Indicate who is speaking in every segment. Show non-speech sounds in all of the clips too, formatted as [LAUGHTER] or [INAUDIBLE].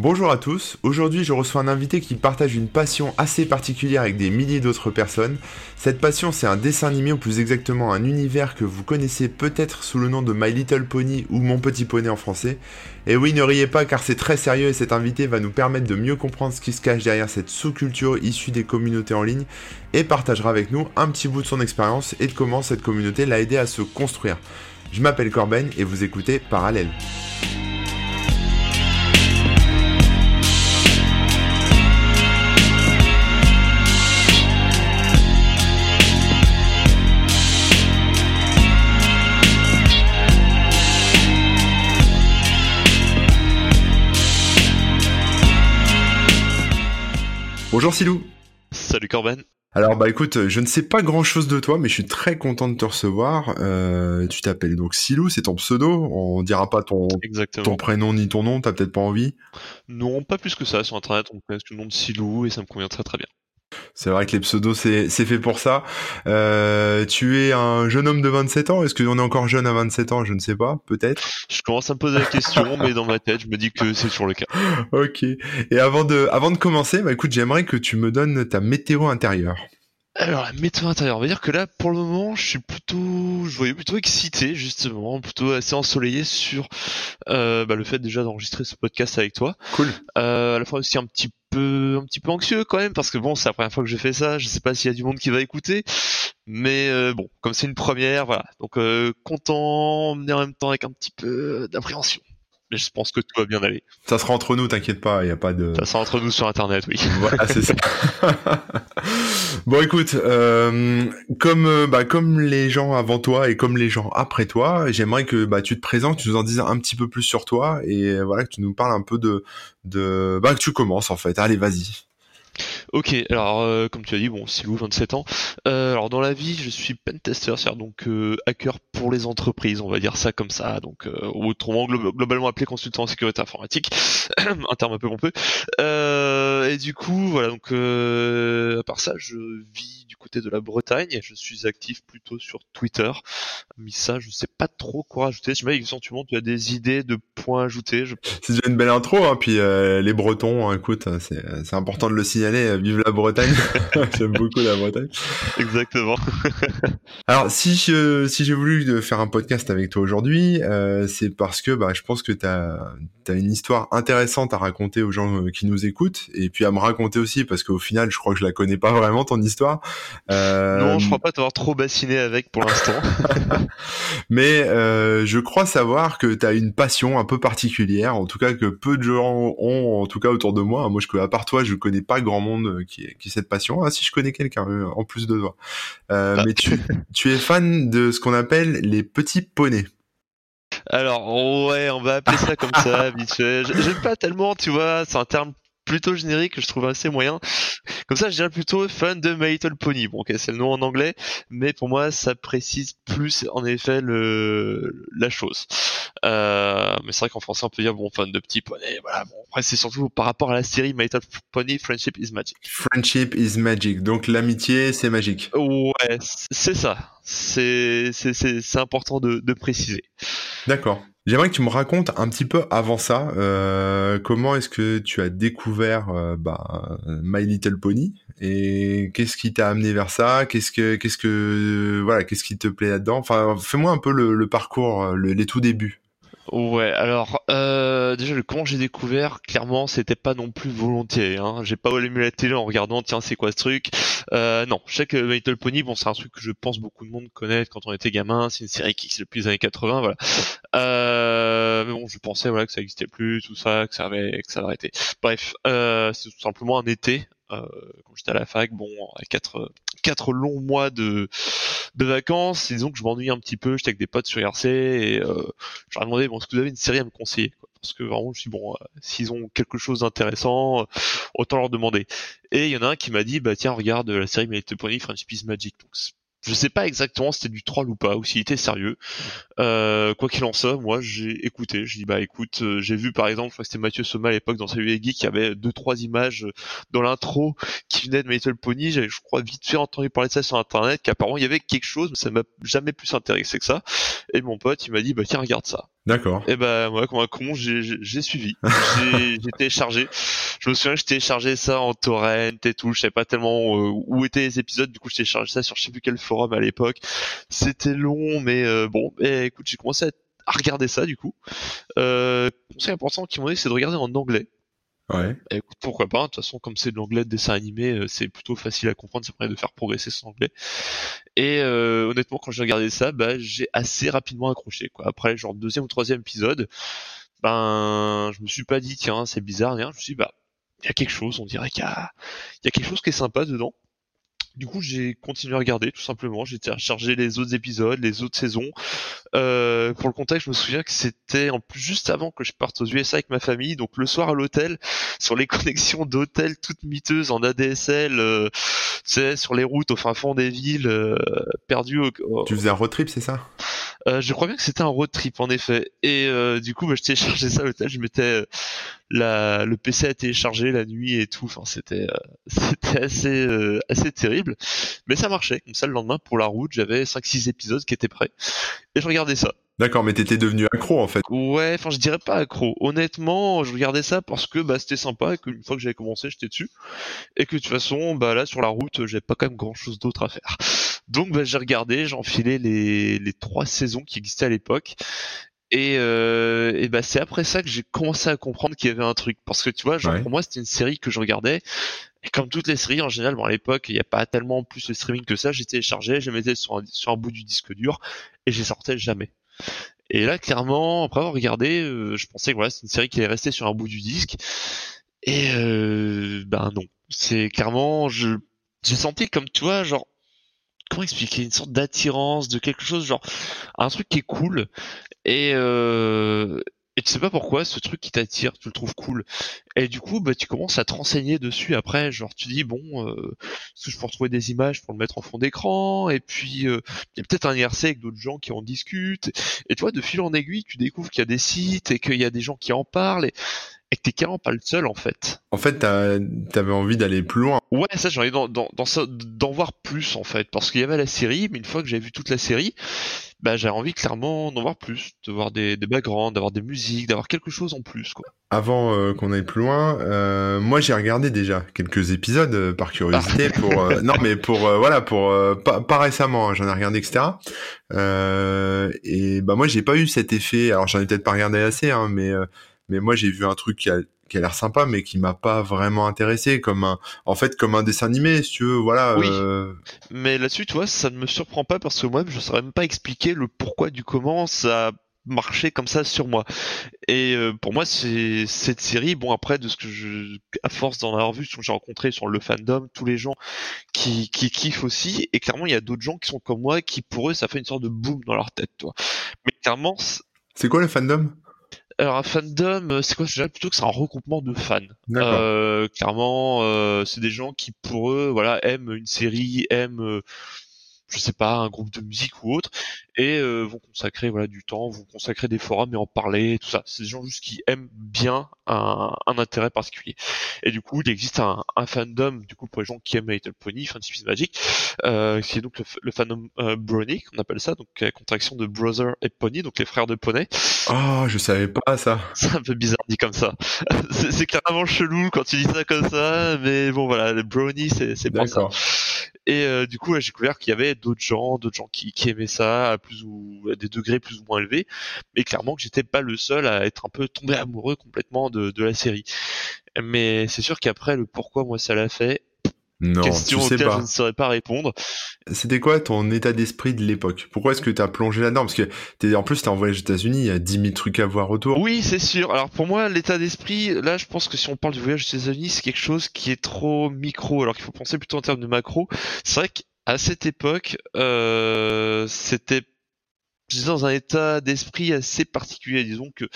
Speaker 1: Bonjour à tous, aujourd'hui je reçois un invité qui partage une passion assez particulière avec des milliers d'autres personnes. Cette passion c'est un dessin animé ou plus exactement un univers que vous connaissez peut-être sous le nom de My Little Pony ou Mon Petit Poney en français. Et oui, ne riez pas car c'est très sérieux et cet invité va nous permettre de mieux comprendre ce qui se cache derrière cette sous-culture issue des communautés en ligne et partagera avec nous un petit bout de son expérience et de comment cette communauté l'a aidé à se construire. Je m'appelle Corben et vous écoutez Parallèle. Bonjour Silou.
Speaker 2: Salut Corben.
Speaker 1: Alors bah écoute, je ne sais pas grand chose de toi, mais je suis très content de te recevoir. Euh, tu t'appelles donc Silou, c'est ton pseudo. On dira pas ton, ton prénom ni ton nom, t'as peut-être pas envie.
Speaker 2: Non, pas plus que ça. Sur internet, on connaît le nom de Silou et ça me convient très très bien.
Speaker 1: C'est vrai que les pseudos, c'est fait pour ça. Euh, tu es un jeune homme de 27 ans? Est-ce qu'on est encore jeune à 27 ans? Je ne sais pas, peut-être.
Speaker 2: Je commence à me poser la question, [LAUGHS] mais dans ma tête, je me dis que c'est toujours le cas.
Speaker 1: ok. Et avant de, avant de commencer, bah écoute, j'aimerais que tu me donnes ta météo intérieure.
Speaker 2: Alors la météo intérieure, on va dire que là pour le moment je suis plutôt, je voyais plutôt excité justement, plutôt assez ensoleillé sur euh, bah, le fait déjà d'enregistrer ce podcast avec toi.
Speaker 1: Cool.
Speaker 2: Euh, à la fois aussi un petit peu, un petit peu anxieux quand même parce que bon c'est la première fois que je fais ça, je sais pas s'il y a du monde qui va écouter, mais euh, bon comme c'est une première, voilà. Donc euh, content, mais en même temps avec un petit peu d'appréhension mais je pense que tout va bien aller.
Speaker 1: Ça sera entre nous, t'inquiète pas, il n'y a pas de...
Speaker 2: Ça sera entre nous sur Internet, oui.
Speaker 1: Voilà, c'est ça. [LAUGHS] bon, écoute, euh, comme euh, bah, comme les gens avant toi et comme les gens après toi, j'aimerais que bah, tu te présentes, tu nous en dises un petit peu plus sur toi et euh, voilà que tu nous parles un peu de de bah que tu commences en fait. Allez, vas-y.
Speaker 2: Ok, alors euh, comme tu as dit, bon, Silou, 27 ans. Euh, alors dans la vie, je suis pentester, c'est-à-dire donc euh, hacker pour les entreprises, on va dire ça comme ça, donc autrement globalement appelé consultant en sécurité informatique, [COUGHS] un terme un peu pompeux. Et du coup, voilà, donc à part ça, je vis du côté de la Bretagne, je suis actif plutôt sur Twitter. Mais ça, je sais pas trop quoi rajouter. Je sais éventuellement tu as des idées de points ajoutés. Je... [LAUGHS]
Speaker 1: C'est déjà une belle intro, hein, puis les Bretons, hein, écoute, c'est important de le signaler vive la Bretagne. [LAUGHS] J'aime beaucoup la Bretagne.
Speaker 2: Exactement. [LAUGHS]
Speaker 1: Alors, si je, si j'ai voulu faire un podcast avec toi aujourd'hui, euh, c'est parce que bah, je pense que tu as, as, une histoire intéressante à raconter aux gens euh, qui nous écoutent, et puis à me raconter aussi, parce qu'au final, je crois que je la connais pas vraiment, ton histoire.
Speaker 2: Euh... Non, je crois pas t'avoir trop bassiné avec pour l'instant. [LAUGHS]
Speaker 1: Mais euh, je crois savoir que tu as une passion un peu particulière, en tout cas que peu de gens ont, en tout cas autour de moi. Moi, je, à part toi, je connais pas grand monde euh, qui, qui cette passion. Ah si, je connais quelqu'un en plus de toi. Euh, ah. Mais tu, tu es fan de ce qu'on appelle les petits poneys.
Speaker 2: Alors ouais, on va appeler ça comme ça, J'aime pas tellement, tu vois, c'est un terme plutôt générique que je trouve assez moyen. Comme ça, je dirais plutôt fan de My Little Pony. Bon, ok, c'est le nom en anglais, mais pour moi, ça précise plus en effet le la chose. Euh, mais c'est vrai qu'en français, on peut dire bon fan de petits poneys. Voilà. Bon, après, c'est surtout par rapport à la série My Little Pony Friendship is Magic.
Speaker 1: Friendship is Magic. Donc l'amitié, c'est magique.
Speaker 2: Ouais, c'est ça. C'est c'est c'est important de, de préciser.
Speaker 1: D'accord. J'aimerais que tu me racontes un petit peu avant ça, euh, comment est-ce que tu as découvert euh, bah, My Little Pony et qu'est-ce qui t'a amené vers ça? Qu'est-ce que, qu'est-ce que, voilà, qu'est-ce qui te plaît là-dedans? Enfin, fais-moi un peu le, parcours, les tout débuts.
Speaker 2: Ouais, alors euh, déjà le comment j'ai découvert, clairement c'était pas non plus volontiers. Hein. J'ai pas allumé la télé en regardant tiens c'est quoi ce truc? Euh, non, je sais que My Little Pony, bon c'est un truc que je pense beaucoup de monde connaître quand on était gamin. C'est une série qui existe depuis les années 80, voilà. Euh, mais bon, je pensais voilà que ça existait plus, tout ça, que ça avait que ça avait arrêté. Bref, euh, c'est tout simplement un été euh, quand j'étais à la fac, bon, quatre quatre longs mois de vacances, disons que je m'ennuie un petit peu, j'étais avec des potes sur IRC et euh, je leur ai demandé bon, est-ce que vous avez une série à me conseiller Parce que vraiment, je suis bon, euh, s'ils ont quelque chose d'intéressant, autant leur demander. Et il y en a un qui m'a dit bah tiens regarde la série My Little Pony Friendship is Magic. Donc Je sais pas exactement si c'était du troll ou pas, ou s'il était sérieux. Euh, quoi qu'il en soit, moi j'ai écouté. Je dis bah écoute, euh, j'ai vu par exemple, je crois que c'était Mathieu Soma à l'époque dans Salut les Geeks, il y avait deux trois images dans l'intro de My Little Pony. J'avais je crois vite fait entendu parler de ça sur internet, qu'apparemment il y avait quelque chose, mais ça m'a jamais plus intéressé que ça. Et mon pote il m'a dit bah tiens regarde ça.
Speaker 1: D'accord.
Speaker 2: Et ben moi comme un con j'ai suivi, [LAUGHS] j'ai téléchargé. Je me souviens que j'ai téléchargé ça en torrent et tout. Je savais pas tellement euh, où étaient les épisodes. Du coup j'ai téléchargé ça sur je sais plus quel forum à l'époque. C'était long, mais euh, bon. Et écoute, j'ai commencé à, regarder ça du coup. Euh, conseil important qu'ils m'ont dit, c'est de regarder en anglais.
Speaker 1: Ouais.
Speaker 2: écoute, pourquoi pas. De toute façon, comme c'est de l'anglais de dessin animé, euh, c'est plutôt facile à comprendre. Ça permet de faire progresser son anglais. Et euh, honnêtement, quand j'ai regardé ça, bah, j'ai assez rapidement accroché. Quoi. Après, genre deuxième ou troisième épisode, ben, je me suis pas dit tiens, c'est bizarre, rien. Je me suis dit, bah, il y a quelque chose. On dirait qu'il y a quelque chose qui est sympa dedans. Du coup, j'ai continué à regarder tout simplement. J'ai téléchargé les autres épisodes, les autres saisons. Euh, pour le contexte, je me souviens que c'était en plus juste avant que je parte aux USA avec ma famille. Donc le soir à l'hôtel, [LAUGHS] sur les connexions d'hôtel toutes miteuses en ADSL, euh, sur les routes au fin fond des villes, euh, perdues. Au,
Speaker 1: Tu faisais un road trip, c'est ça?
Speaker 2: Euh, Je crois bien que c'était un road trip en effet. Et euh, du coup, bah, je téléchargeais ça à l'hôtel. Je mettais euh, la, le PC à télécharger la nuit et tout. Enfin, c'était euh, [LAUGHS] c'était assez assez terrible, mais ça marchait. Comme ça, le lendemain pour la route, j'avais 5-6 épisodes qui étaient prêts et je regardis ça.
Speaker 1: D'accord, mais t'étais devenu accro en fait.
Speaker 2: Ouais, enfin je dirais pas accro. Honnêtement, je regardais ça parce que bah c'était sympa et qu'une fois que j'avais commencé, j'étais dessus et que de toute façon, bah là sur la route, j'avais pas quand même grand chose d'autre à faire. [LAUGHS] Donc bah j'ai regardé, j'ai enfilé les les trois saisons qui existaient à l'époque et, euh, et bah c'est après ça que j'ai commencé à comprendre qu'il y avait un truc parce que tu vois, genre pour moi c'était une série que je regardais et comme toutes les séries en général, bon à l'époque il n'y a pas tellement plus de streaming que ça, j'ai téléchargé, je mettais sur un, sur un bout du disque dur et j'ai sortais jamais. Et là, clairement, après avoir regardé, euh, je pensais que voilà, c'est une série qui allait rester sur un bout du disque. Et euh, ben non, c'est clairement, je j'ai senti comme toi, genre comment expliquer? Une sorte d'attirance, de quelque chose genre un truc qui est cool. Et euh, et tu sais pas pourquoi ce truc qui t'attire, tu le trouves cool. Et du coup, bah, tu commences à te renseigner dessus après. Genre, tu dis, bon, euh, est-ce que je peux retrouver des images pour le mettre en fond d'écran? Et puis, euh, il y a peut-être un IRC avec d'autres gens qui en discutent. Et tu vois, de fil en aiguille, tu découvres qu'il y a des sites et qu'il y a des gens qui en parlent. Et que t'es carrément pas le seul en fait.
Speaker 1: En fait, t'avais envie d'aller plus loin.
Speaker 2: Ouais, ça j'ai envie d'en, d'en, d'en voir plus en fait, parce qu'il y avait la série, mais une fois que j'avais vu toute la série, bah j'ai envie clairement d'en voir plus, de voir des, des backgrounds, d'avoir des musiques, d'avoir quelque chose en plus quoi.
Speaker 1: Avant euh, qu'on aille plus loin, euh, moi j'ai regardé déjà quelques épisodes euh, par curiosité ah. pour euh, non mais pour euh, voilà pour pas, pas, récemment, hein, j'en ai regardé etc. et bah moi j'ai pas eu cet effet, alors j'en ai peut-être pas regardé assez hein, mais mais moi j'ai vu un truc qui a, qui a l'air sympa mais qui m'a pas vraiment intéressé comme un en fait comme un dessin animé si tu veux voilà
Speaker 2: oui. euh... mais là-dessus tu vois ça ne me surprend pas parce que moi je saurais même pas expliquer le pourquoi du comment ça marché comme ça sur moi. Et euh, pour moi c'est cette série bon après de ce que je à force d'en avoir vu j'ai rencontré sur le fandom tous les gens qui qui kiffent aussi et clairement il y a d'autres gens qui sont comme moi qui pour eux ça fait une sorte de boom dans leur tête toi mais clairement
Speaker 1: c'est quoi le fandom?
Speaker 2: Alors un fandom, euh, c'est quoi déjà plutôt que c'est un regroupement de fans. Euh, clairement, euh, c'est des gens qui pour eux, voilà, aiment une série, aiment, euh, je sais pas, un groupe de musique ou autre, et euh, vont consacrer voilà du temps, vont consacrer des forums et en parler, tout ça. C'est des gens juste qui aiment bien un, un, intérêt particulier. Et du coup, il existe un, un, fandom du coup pour les gens qui aiment Little Pony, Fantasy Magic, euh, qui est donc le, le fandom euh, Brony, qu'on appelle ça, donc la contraction de Brother et Pony, donc les frères de Poney.
Speaker 1: Oh, je savais pas ça. [LAUGHS]
Speaker 2: C'est un peu bizarre dit comme ça. [LAUGHS] c'est carrément chelou quand tu dis ça comme ça, mais bon voilà, les Brony, c'est pas ça. Et euh, du coup, j'ai découvert qu'il y avait d'autres gens, d'autres gens qui, qui aimaient ça plus ou à des degrés plus ou moins élevés, mais clairement que j'étais pas le seul à être un peu tombé amoureux complètement de, de la série. Mais c'est sûr qu'après le pourquoi moi ça l'a fait,
Speaker 1: non,
Speaker 2: question
Speaker 1: tu sais
Speaker 2: auquel
Speaker 1: pas.
Speaker 2: je ne saurais pas répondre.
Speaker 1: C'était quoi ton état d'esprit de l'époque? Pourquoi est-ce que tu as plongé là-dedans? Parce que es, en plus, t'es en voyage aux États-Unis, il y a 10 000 trucs à voir autour.
Speaker 2: Oui, c'est sûr. Alors pour moi, l'état d'esprit, là, je pense que si on parle du voyage aux États-Unis, c'est quelque chose qui est trop micro, alors qu'il faut penser plutôt en termes de macro. C'est vrai qu'à cette époque, euh, c'était dans un état d'esprit assez particulier. Disons que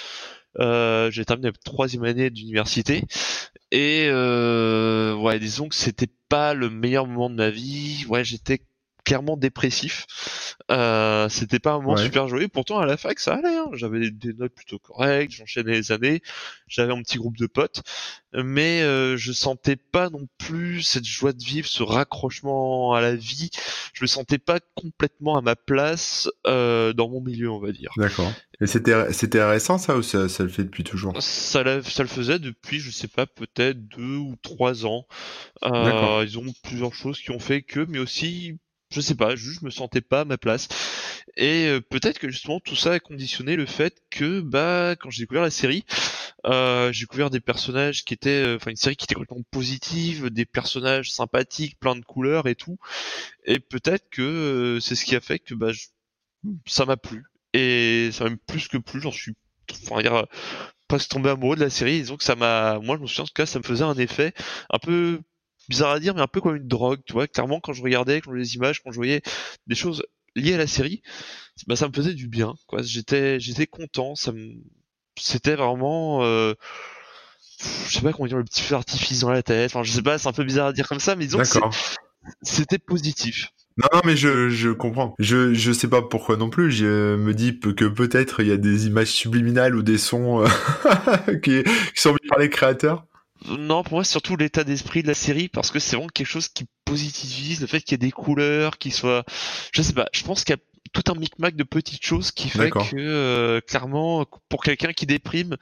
Speaker 2: euh, j'ai terminé la troisième année d'université et euh, ouais, disons que c'était pas le meilleur moment de ma vie. Ouais, j'étais clairement dépressif. Euh, c'était pas un moment super joué. Pourtant à la fac ça allait. Hein. J'avais des notes plutôt correctes. J'enchaînais les années. J'avais un petit groupe de potes, mais euh, je sentais pas non plus cette joie de vivre, ce raccrochement à la vie. Je me sentais pas complètement à ma place euh, dans mon milieu, on va dire.
Speaker 1: D'accord. Et c'était c'était récent ça ou ça, ça, le fait depuis toujours?
Speaker 2: Ça, ça le faisait depuis, je sais pas, peut-être deux ou trois ans. Euh, ils ont plusieurs choses qui ont fait que, mais aussi je sais pas, juste je me sentais pas à ma place. Et euh, peut-être que justement tout ça a conditionné le fait que bah quand j'ai découvert la série, euh, j'ai découvert des personnages qui étaient, euh, enfin une série qui était complètement positive, des personnages sympathiques, plein de couleurs et tout. Et peut-être que c'est ce qui a fait que bah ça m'a plu. Et ça m'a plus que plus, j'en suis, enfin dire presque tombé amoureux de la série. Disons que ça m'a, moi je me souviens en tout cas ça me faisait un effet un peu bizarre à dire, mais un peu comme une drogue, tu vois. Clairement, quand je regardais, quand je voyais les images, quand je voyais des choses liées à la série, bah, ça me faisait du bien, quoi. J'étais, j'étais content, ça me, c'était vraiment, euh... je sais pas comment dire, le petit feu artifice dans la tête. Enfin, je sais pas, c'est un peu bizarre à dire comme ça, mais disons que c'était positif.
Speaker 1: Non, non, mais je, je comprends. Je, je sais pas pourquoi non plus. Je me dis que peut-être il y a des images subliminales ou des sons euh, [LAUGHS] qui, qui sont mis par les créateurs.
Speaker 2: Non, pour moi, c'est surtout l'état d'esprit de la série parce que c'est vraiment quelque chose qui positivise le fait qu'il y ait des couleurs, qui soient, je sais pas, je pense qu'il y a tout un micmac de petites choses qui fait que euh, clairement, pour quelqu'un qui déprime,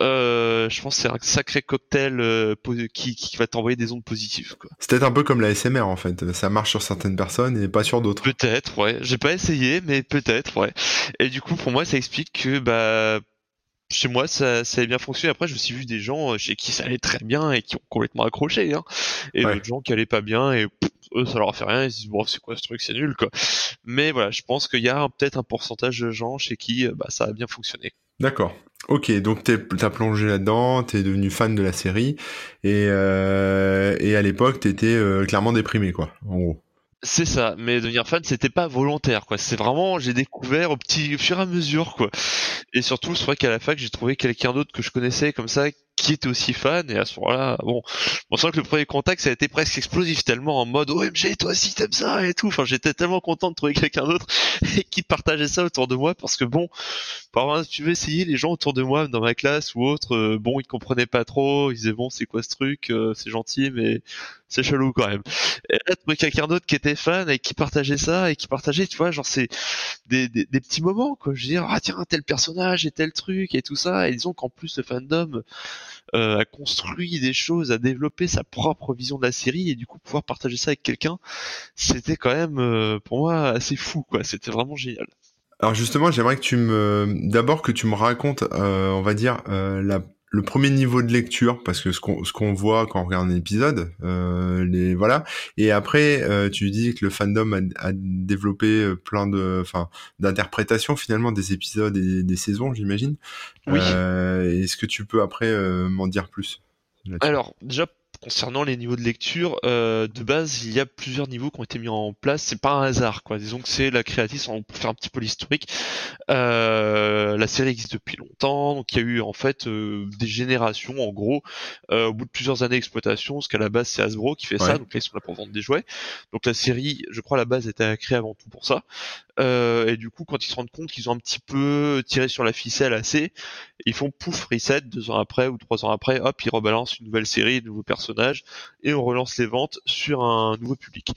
Speaker 2: euh, je pense que c'est un sacré cocktail euh, qui, qui, va t'envoyer des ondes positives.
Speaker 1: C'est peut-être un peu comme la SMR en fait. Ça marche sur certaines personnes et pas sur d'autres.
Speaker 2: Peut-être, ouais. J'ai pas essayé, mais peut-être, ouais. Et du coup, pour moi, ça explique que bah chez moi ça, ça a bien fonctionné. Après, je me suis vu des gens euh, chez qui ça allait très bien et qui ont complètement accroché, hein. et d'autres gens qui allaient pas bien et eux ça leur a fait rien. Ils se disent bon c'est quoi ce truc, c'est nul quoi. Mais voilà, je pense qu'il y a peut-être un pourcentage de gens chez qui euh, bah, ça a bien fonctionné.
Speaker 1: D'accord. Ok, donc t'as plongé là-dedans, t'es devenu fan de la série et, euh, et à l'époque t'étais euh, clairement déprimé quoi, en gros.
Speaker 2: C'est ça, mais devenir fan, c'était pas volontaire, quoi. C'est vraiment, j'ai découvert au petit, au fur et à mesure, quoi. Et surtout, c'est vrai qu'à la fac, j'ai trouvé quelqu'un d'autre que je connaissais comme ça, qui était aussi fan et à ce moment-là bon on sent que le premier contact ça a été presque explosif tellement en mode OMG toi aussi t'aimes ça et tout enfin j'étais tellement content de trouver quelqu'un d'autre [LAUGHS] et qui partageait ça autour de moi parce que bon par si tu veux essayer les gens autour de moi dans ma classe ou autre euh, bon ils comprenaient pas trop ils disaient bon c'est quoi ce truc euh, c'est gentil mais c'est chelou quand même et quelqu'un d'autre qui était fan et qui partageait ça et qui partageait tu vois genre c'est des, des, des, petits moments quoi je veux dire ah tiens tel personnage et tel truc et tout ça et disons qu'en plus le fandom euh, a construit des choses, a développé sa propre vision de la série et du coup pouvoir partager ça avec quelqu'un, c'était quand même euh, pour moi assez fou quoi. C'était vraiment génial.
Speaker 1: Alors justement, j'aimerais que tu me, d'abord que tu me racontes, euh, on va dire la le premier niveau de lecture parce que ce qu'on ce qu'on voit quand on regarde un épisode euh, les voilà. Et après euh, tu dis que le fandom a, a développé euh, plein de enfin d'interprétations finalement des épisodes et des saisons j'imagine. Oui. Euh, est-ce que tu peux après euh, m'en dire plus
Speaker 2: alors déjà concernant les niveaux de lecture, euh, de base, il y a plusieurs niveaux qui ont été mis en place. C'est pas un hasard, quoi. Disons que c'est la créatrice, on peut faire un petit peu l'historique. Euh, la série existe depuis longtemps, donc il y a eu en fait euh, des générations, en gros, euh, au bout de plusieurs années d'exploitation, parce qu'à la base c'est Hasbro qui fait ça, donc là ils sont là pour vendre des jouets. Donc la série, je crois, à la base était créée avant tout pour ça. Euh, et du coup, quand ils se rendent compte qu'ils ont un petit peu tiré sur la ficelle assez, ils font pouf reset deux ans après ou trois ans après, hop, ils rebalancent une nouvelle série, de nouveaux personnages, et on relance les ventes sur un nouveau public.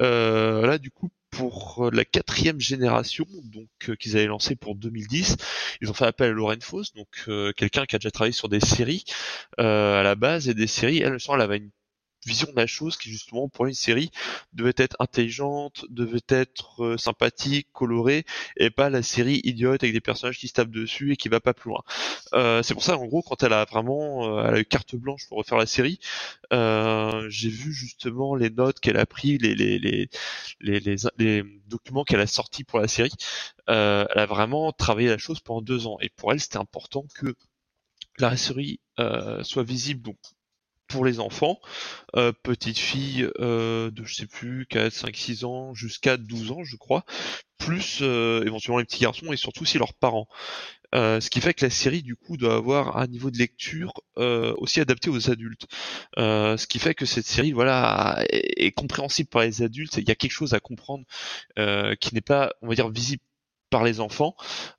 Speaker 2: Euh, là, du coup, pour la quatrième génération, donc euh, qu'ils avaient lancé pour 2010, ils ont fait appel à Lauren Foss, donc quelqu'un qui a déjà travaillé sur des séries à la base et des séries. Elle, elle avait une vision de la chose qui justement pour une série devait être intelligente, devait être euh, sympathique, colorée, et pas la série idiote avec des personnages qui se tapent dessus et qui va pas plus loin. Euh, c'est pour ça en gros quand elle a vraiment euh, elle a eu carte blanche pour refaire la série, j'ai vu justement les notes qu'elle a pris, les les les les, les, documents qu'elle a sortis pour la série. elle a vraiment travaillé la chose pendant deux ans et pour elle c'était important que la série soit visible donc pour les enfants, euh, petite fille euh, de je sais plus 4, 5, 6 ans jusqu'à 12 ans je crois, plus euh, éventuellement les petits garçons et surtout si leurs parents. Euh, ce qui fait que la série du coup doit avoir un niveau de lecture euh, aussi adapté aux adultes. Euh, ce qui fait que cette série voilà est, est, compréhensible par les adultes. Il y a quelque chose à comprendre qui n'est pas on va dire visible par les enfants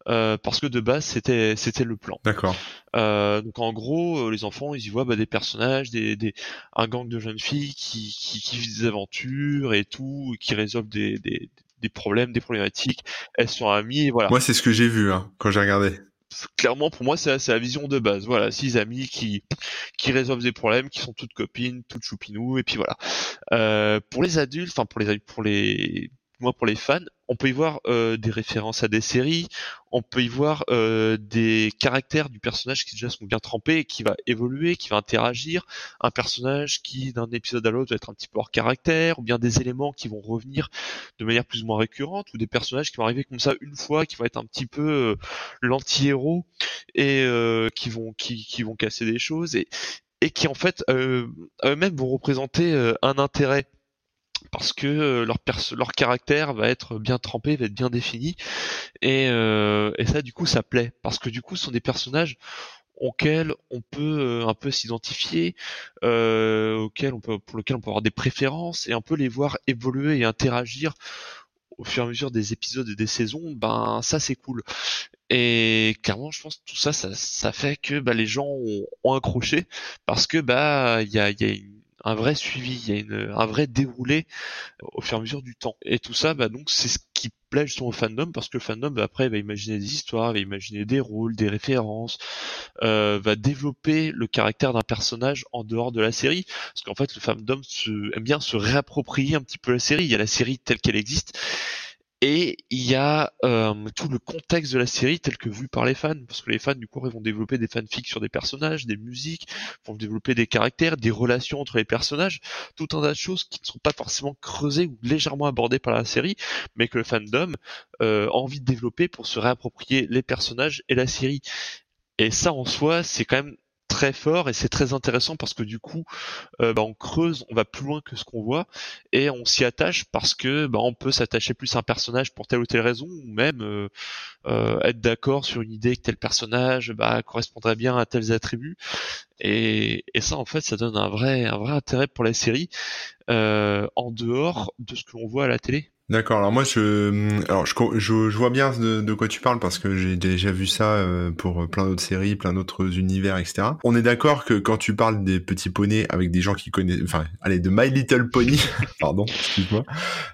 Speaker 2: euh, parce que de base c'était c'était le plan.
Speaker 1: D'accord.
Speaker 2: Euh, donc en gros les enfants ils y voient bah, des personnages, des, des un gang de jeunes filles qui, qui, qui vivent des aventures et tout, qui résolvent des, des, des problèmes, des problématiques. Elles sont amies et voilà.
Speaker 1: Moi c'est ce que j'ai vu hein, quand j'ai regardé
Speaker 2: clairement pour moi c'est la vision de base voilà six amis qui qui résolvent des problèmes qui sont toutes copines toutes choupinou et puis voilà euh, pour les adultes enfin pour les pour les moi pour les fans, on peut y voir euh, des références à des séries, on peut y voir euh, des caractères du personnage qui déjà sont bien trempés qui va évoluer, qui va interagir, un personnage qui d'un épisode à l'autre va être un petit peu hors caractère, ou bien des éléments qui vont revenir de manière plus ou moins récurrente, ou des personnages qui vont arriver comme ça une fois, qui vont être un petit peu euh, l'anti-héros et euh, qui vont qui, qui vont casser des choses et et qui en fait euh, eux-mêmes vont représenter euh, un intérêt parce que euh, leur, leur caractère va être bien trempé, va être bien défini, et, euh, et ça du coup ça plaît, parce que du coup ce sont des personnages auxquels on peut euh, un peu s'identifier, euh, auxquels on peut, pour lesquels on peut avoir des préférences et un peu les voir évoluer et interagir au fur et à mesure des épisodes et des saisons, ben ça c'est cool. Et clairement, je pense que tout ça, ça, ça fait que bah, les gens ont, ont accroché parce que bah il y a, y a une un vrai suivi, il y a une, un vrai déroulé au fur et à mesure du temps. Et tout ça, bah, donc, c'est ce qui plaît justement au fandom parce que le fandom bah, après va imaginer des histoires, va imaginer des rôles, des références, euh, va développer le caractère d'un personnage en dehors de la série parce qu'en fait le fandom se, aime bien se réapproprier un petit peu la série. Il y a la série telle qu'elle existe et il y a euh, tout le contexte de la série tel que vu par les fans, parce que les fans du coup ils vont développer des fanfics sur des personnages, des musiques, vont développer des caractères, des relations entre les personnages, tout un tas de choses qui ne sont pas forcément creusées ou légèrement abordées par la série, mais que le fandom euh, a envie de développer pour se réapproprier les personnages et la série. Et ça en soi, c'est quand même très fort et c'est très intéressant parce que du coup euh, bah, on creuse, on va plus loin que ce qu'on voit et on s'y attache parce que bah, on peut s'attacher plus à un personnage pour telle ou telle raison ou même euh, euh, être d'accord sur une idée que tel personnage bah, correspondrait bien à tels attributs et, et, ça en fait ça donne un vrai un vrai intérêt pour la série en dehors de ce que l'on voit à la télé.
Speaker 1: D'accord. Alors moi, je, alors je, je, vois bien de, de, quoi tu parles parce que j'ai déjà vu ça euh, pour plein d'autres séries, plein d'autres univers, etc. On est d'accord que quand tu parles des petits poneys avec des gens qui connaissent, enfin, allez, de My Little Pony, [LAUGHS] pardon, excuse-moi,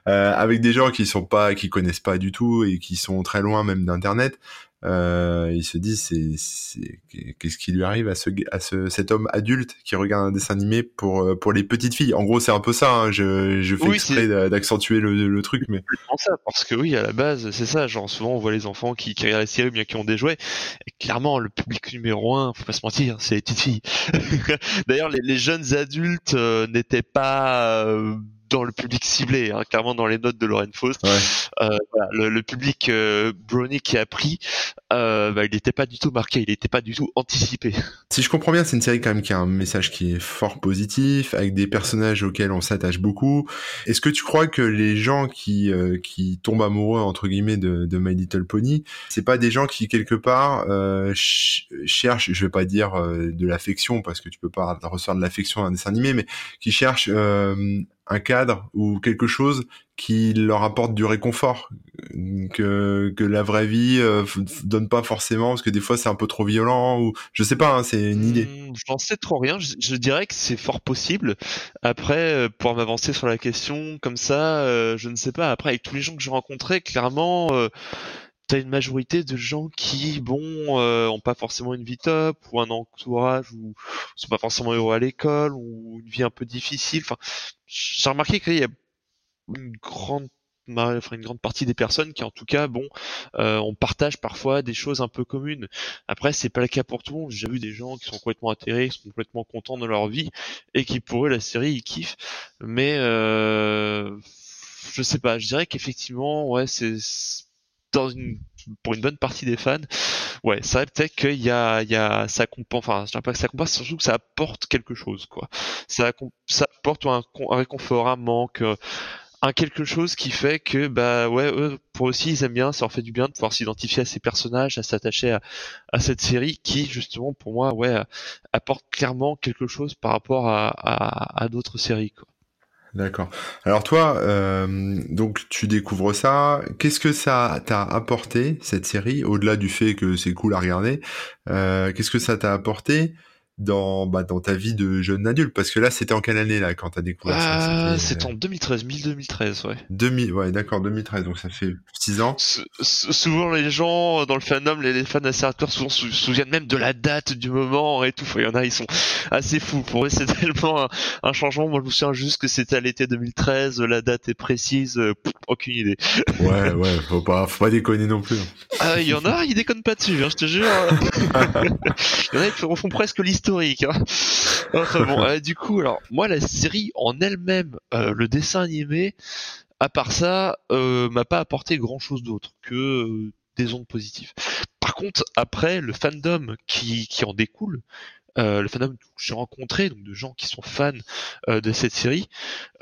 Speaker 1: euh, avec des gens qui sont pas, qui connaissent pas du tout et qui sont très loin même d'internet, euh, il se dit c'est qu'est-ce qui lui arrive à ce à ce cet homme adulte qui regarde un dessin animé pour euh, pour les petites filles? En gros c'est un peu ça hein, je je fais exprès d'accentuer le, le, truc mais
Speaker 2: ça parce que oui à la base c'est ça genre souvent on voit les enfants qui, qui regardent la série bien qui ont des jouets. Et clairement le public numéro un faut pas se mentir c'est les petites filles. [LAUGHS] D'ailleurs les, les, jeunes adultes euh, n'étaient pas euh, dans le public ciblé, hein, clairement dans les notes de Lauren Faust. Ouais. Euh, voilà, le, le, public euh, Brownie qui a pris, euh, bah, il n'était pas du tout marqué, il n'était pas du tout anticipé.
Speaker 1: Si je comprends bien, c'est une série quand même qui a un message qui est fort positif, avec des personnages auxquels on s'attache beaucoup. Est-ce que tu crois que les gens qui euh, qui tombent amoureux entre guillemets de, de My Little Pony, c'est pas des gens qui quelque part euh, ch cherchent, je vais pas dire euh, de l'affection parce que tu peux pas recevoir de l'affection dans un dessin animé, mais qui cherchent un cadre ou quelque chose qui leur apporte du réconfort que que la vraie vie euh, donne pas forcément parce que des fois c'est un peu trop violent ou je sais pas hein, c'est une idée.
Speaker 2: Hmm, je n'en sais trop rien. Je, je dirais que c'est fort possible. Après euh, pour m'avancer sur la question comme ça euh, je ne sais pas. Après avec tous les gens que j'ai rencontrés clairement euh, t'as une majorité de gens qui, bon, euh, ont pas forcément une vie top ou un entourage ou sont pas forcément heureux à l'école ou une vie un peu difficile. Enfin, j'ai remarqué qu'il y a une grande enfin une grande partie des personnes qui en tout cas bon euh, on partage parfois des choses un peu communes. Après c'est pas le cas pour tout le monde. J'ai vu des gens qui sont complètement atterrés qui sont complètement contents de leur vie et qui pour eux la série ils kiffent. Mais euh, je sais pas. Je dirais qu'effectivement ouais c'est dans une pour une bonne partie des fans, ouais, ça peut-être qu'il y a, il y a, ça compense, enfin, je pas que ça compense, surtout que ça apporte quelque chose, quoi. Ça, ça apporte un, réconfort, un manque, euh, un quelque chose qui fait que bah ouais eux pour aussi ils aiment bien ça leur fait du bien de pouvoir s'identifier à ces personnages à s'attacher à, à, cette série qui justement pour moi ouais apporte clairement quelque chose par rapport à, à, à d'autres séries quoi
Speaker 1: D'accord. Alors toi, euh, donc tu découvres ça. Qu'est-ce que ça t'a apporté cette série, au-delà du fait que c'est cool à regarder? Euh, Qu'est-ce que ça t'a apporté dans bah, dans ta vie de jeune adulte parce que là c'était en quelle année là quand t'as découvert
Speaker 2: ça euh, C'était en 2013, 2013 ouais.
Speaker 1: 2000 ouais d'accord 2013 donc ça fait 6 ans.
Speaker 2: souvent les gens dans le fandom les, fans assez hardcore souvent se souviennent même de la date du moment et tout. Il y en a ils sont assez fous pour eux [LAUGHS] c'est tellement un, changement. Moi je me souviens juste que c'était à l'été 2013 la date est précise euh, aucune idée.
Speaker 1: Ouais ouais faut pas faut pas déconner non plus.
Speaker 2: Ah il y en a ils déconnent pas dessus hein, je te jure. [LAUGHS] [LAUGHS] il y en a qui refont presque l'histoire historique. Hein. Bon, euh, du coup, alors moi la série en elle-même, euh, le dessin animé, à part ça, euh, m'a pas apporté grand-chose d'autre que des ondes positives. Par contre, après, le fandom qui, qui en découle, le fandom que j'ai rencontré, donc de gens qui sont fans euh, de cette série,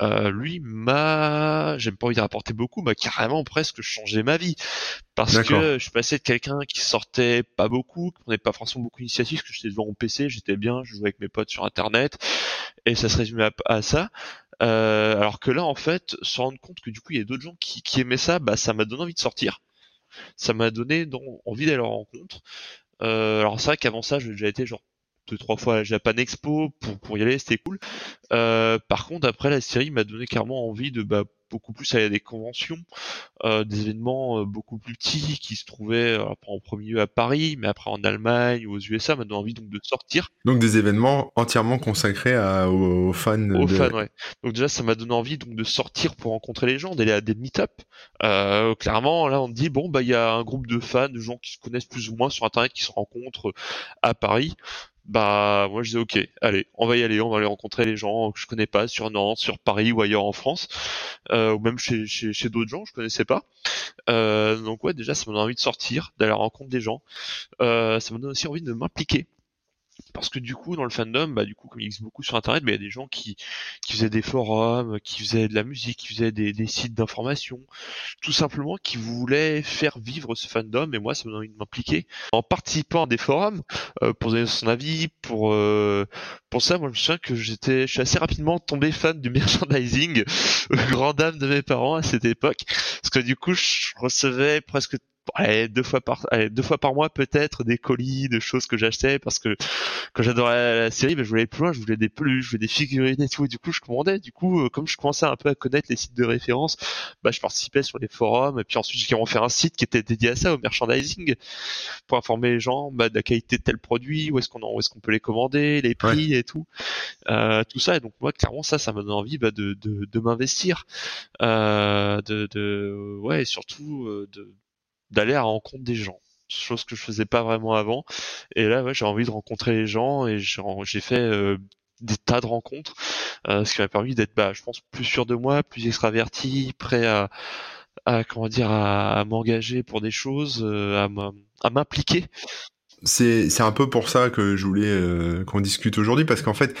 Speaker 2: euh, lui m'a, j'aime pas envie de rapporter beaucoup, m'a carrément presque changé ma vie. Parce que je suis passé de quelqu'un qui sortait pas beaucoup, qui prenait pas forcément beaucoup d'initiatives, que j'étais devant mon PC, j'étais bien, je jouais avec mes potes sur internet, et ça se résumait à, ça. alors que là, en fait, se rendre compte que du coup, il y a d'autres gens qui, qui aimaient ça, bah, ça m'a donné envie de sortir. Ça m'a donné envie d'aller à leur rencontre. alors c'est vrai qu'avant ça, j'ai déjà été genre deux trois fois à la Japan Expo pour pour y aller, c'était cool. Euh, par contre, après la série m'a donné clairement envie de bah, beaucoup plus aller à des conventions, euh, des événements euh, beaucoup plus petits qui se trouvaient en premier lieu à Paris, mais après en Allemagne ou aux USA, m'a donné envie donc de sortir.
Speaker 1: Donc des événements entièrement consacrés aux, fans.
Speaker 2: Aux fans, ouais. Donc déjà, ça m'a donné envie donc de sortir pour rencontrer les gens, d'aller à des meet-up. clairement, là, on dit bon bah il y a un groupe de fans, de gens qui se connaissent plus ou moins sur Internet, qui se rencontrent à Paris bah moi je disais ok, allez, on va y aller, on va aller rencontrer les gens que je connais pas sur Nantes, sur Paris ou ailleurs en France, euh, ou même chez, chez, d'autres gens, je connaissais pas. Euh, donc ouais, déjà ça m'a donné envie de sortir, d'aller à la rencontre des gens. Euh, ça m'a donné aussi envie de m'impliquer parce que du coup dans le fandom bah du coup comme il existe beaucoup sur internet bah, il y a des gens qui qui faisaient des forums qui faisaient de la musique qui faisaient des, des sites d'information tout simplement qui voulaient faire vivre ce fandom. Et moi ça me donne envie de m'impliquer en participant à des forums euh, pour donner son avis pour euh, pour ça moi je me souviens que j'étais je suis assez rapidement tombé fan du [LAUGHS] merchandising grand dame de mes parents à cette époque. Parce que du coup je recevais presque deux fois par deux fois par mois peut-être des colis de choses que j'achetais parce que quand j'adorais la série ben, je voulais aller plus loin je voulais des peluches je voulais des figurines et tout et du coup je commandais. Du coup euh, comme je commençais un peu à connaître les sites de référence bah je participais sur les forums et puis ensuite j'ai fait un site qui était dédié à ça au merchandising pour informer les gens bah, de la qualité de tel produit où est-ce qu'on où est-ce qu'on peut les commander les prix et tout. Euh, tout ça et donc moi clairement ça ça m'a donné envie bah, de, de, de m'investir. Euh, de, de ouais et surtout euh, de d'aller à la rencontre des gens chose que je faisais pas vraiment avant. Et là j'ai envie de rencontrer les gens et j'ai fait euh, des tas de rencontres euh, ce qui m'a permis d'être bah je pense plus sûr de moi plus extraverti prêt à, à comment dire à, m'engager pour des choses euh, à m'impliquer.
Speaker 1: C'est un peu pour ça que je voulais qu'on discute aujourd'hui parce qu'en fait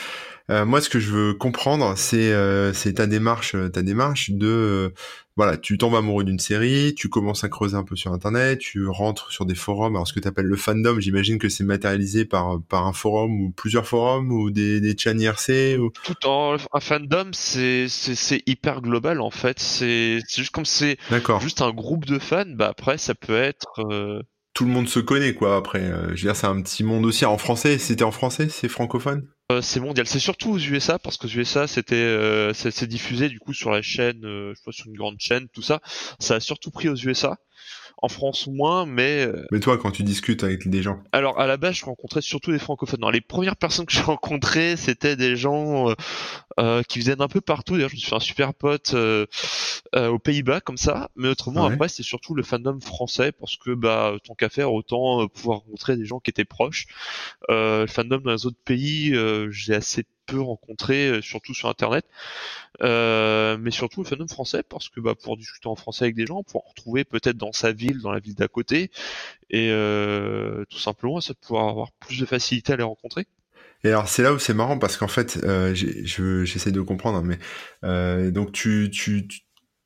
Speaker 1: moi ce que je veux comprendre c'est c'est ta démarche ta démarche de voilà, tu tombes amoureux d'une série, tu commences à creuser un peu sur internet, tu rentres sur des forums. Alors ce que tu appelles le fandom, j'imagine que c'est matérialisé par par un forum ou plusieurs forums ou des des chaînes IRC ou
Speaker 2: tout en un fandom, c'est c'est hyper global en fait, c'est juste comme c'est juste un groupe de fans, bah après ça peut être euh,
Speaker 1: tout le monde se connaît quoi après. Euh, je veux dire c'est un petit monde aussi. En français c'était en français c'est francophone?
Speaker 2: Euh, c'est mondial. C'est surtout aux USA parce qu'aux USA c'était euh, c'est diffusé du coup sur la chaîne je sais sur une grande chaîne tout ça. Ça a surtout pris aux USA en France moins, mais. Euh,
Speaker 1: mais toi, quand tu discutes avec des gens.
Speaker 2: Alors à la base, je rencontrais surtout des francophones. les premières personnes que j'ai rencontrées, c'était des gens euh, euh, qui viennent un peu partout. D'ailleurs, je me suis fait un super pote aux Pays-Bas comme ça, mais autrement après, c'est surtout le fandom français parce que bah tant qu'à faire, autant pouvoir rencontrer des gens qui étaient proches. le fandom dans les autres pays, j'ai assez peu rencontré, surtout sur Internet, mais surtout le fandom français, parce que bah, pour discuter en français avec des gens, pour retrouver peut-être dans sa ville, dans la ville d'à côté, et tout simplement, ça pouvoir avoir plus de facilité à les rencontrer.
Speaker 1: Et alors c'est là où c'est marrant parce qu'en fait, euh, j'essaie de comprendre, mais euh, donc tu, tu,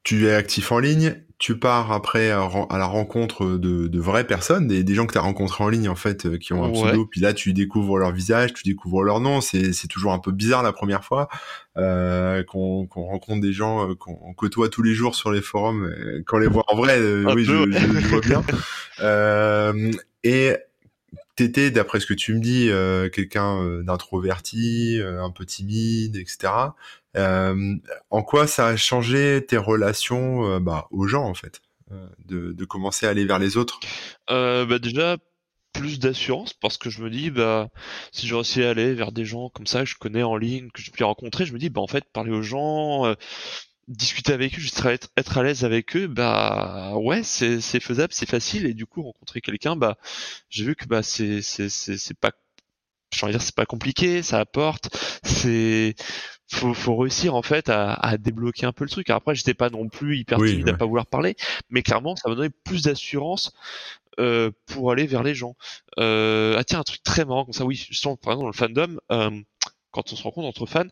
Speaker 1: tu es actif en ligne, tu pars après à, la rencontre de, de vraies personnes, des, des gens que tu as rencontrés en ligne en fait, euh, qui ont un pseudo, puis là tu découvres leur visage, tu découvres leur nom, c'est toujours un peu bizarre la première fois euh, qu'on rencontre des gens euh, qu'on côtoie tous les jours sur les forums, euh, qu'on les voit en vrai, oui je, je, je, vois bien. et t'étais, d'après ce que tu me dis, euh, quelqu'un euh, d'introverti, euh, un peu timide, etc. en quoi ça a changé tes relations bah, aux gens, en fait, de, de, commencer à aller vers les autres?
Speaker 2: Bah Déjà, plus d'assurance parce que je me dis bah si je réussis à aller vers des gens comme ça que je connais en ligne que je puis rencontrer je me dis bah en fait parler aux gens discuter avec eux, juste être, être à l'aise avec eux, bah ouais, c'est, faisable, c'est facile. Et du coup rencontrer quelqu'un, bah j'ai vu que bah c'est c'est c'est, pas, je dire c'est pas compliqué, ça apporte, c'est faut, faut réussir en fait à, à débloquer un peu le truc. Alors après j'étais pas non plus hyper timide à pas vouloir parler, mais clairement ça m'a donné plus d'assurance euh, pour aller vers les gens. Euh, ah tiens un truc très marrant comme ça, oui, justement par exemple dans le fandom. Euh, quand on se rencontre entre fans,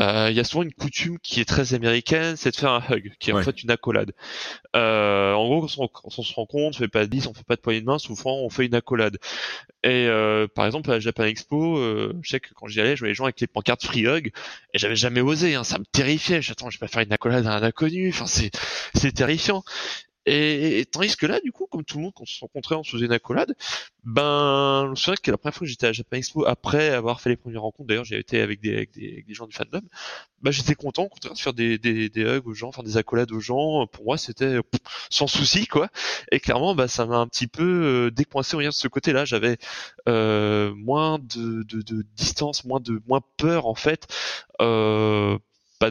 Speaker 2: euh, il y a souvent une coutume qui est très américaine, c'est de faire un hug, qui est en fait une accolade. Euh, en gros, quand on, se rencontre, on fait pas de bis, on fait pas de poignée de main, souvent on fait une accolade. Et euh, par exemple à la Japan Expo, je sais que quand j'y allais, je voyais les gens avec les pancartes free hug, et j'avais jamais osé, hein, ça me terrifiait. J'attends, je vais pas faire une accolade à un inconnu, enfin c'est c'est terrifiant. Et, tandis que là, du coup, comme tout le monde, quand on se rencontrait, on se faisait une accolade, ben, c'est vrai que la première fois que j'étais à Japan Expo, après avoir fait les premières rencontres, d'ailleurs, j'ai été avec des, avec des, des, gens du fandom, ben, j'étais content, de faire des, des, des hugs aux gens, faire des accolades aux gens. Pour moi, c'était sans souci, quoi. Et clairement, ben, ça m'a un petit peu euh, décoincé au de ce côté-là. J'avais euh, moins de, de, de, distance, moins de moins peur, en fait. Euh, pas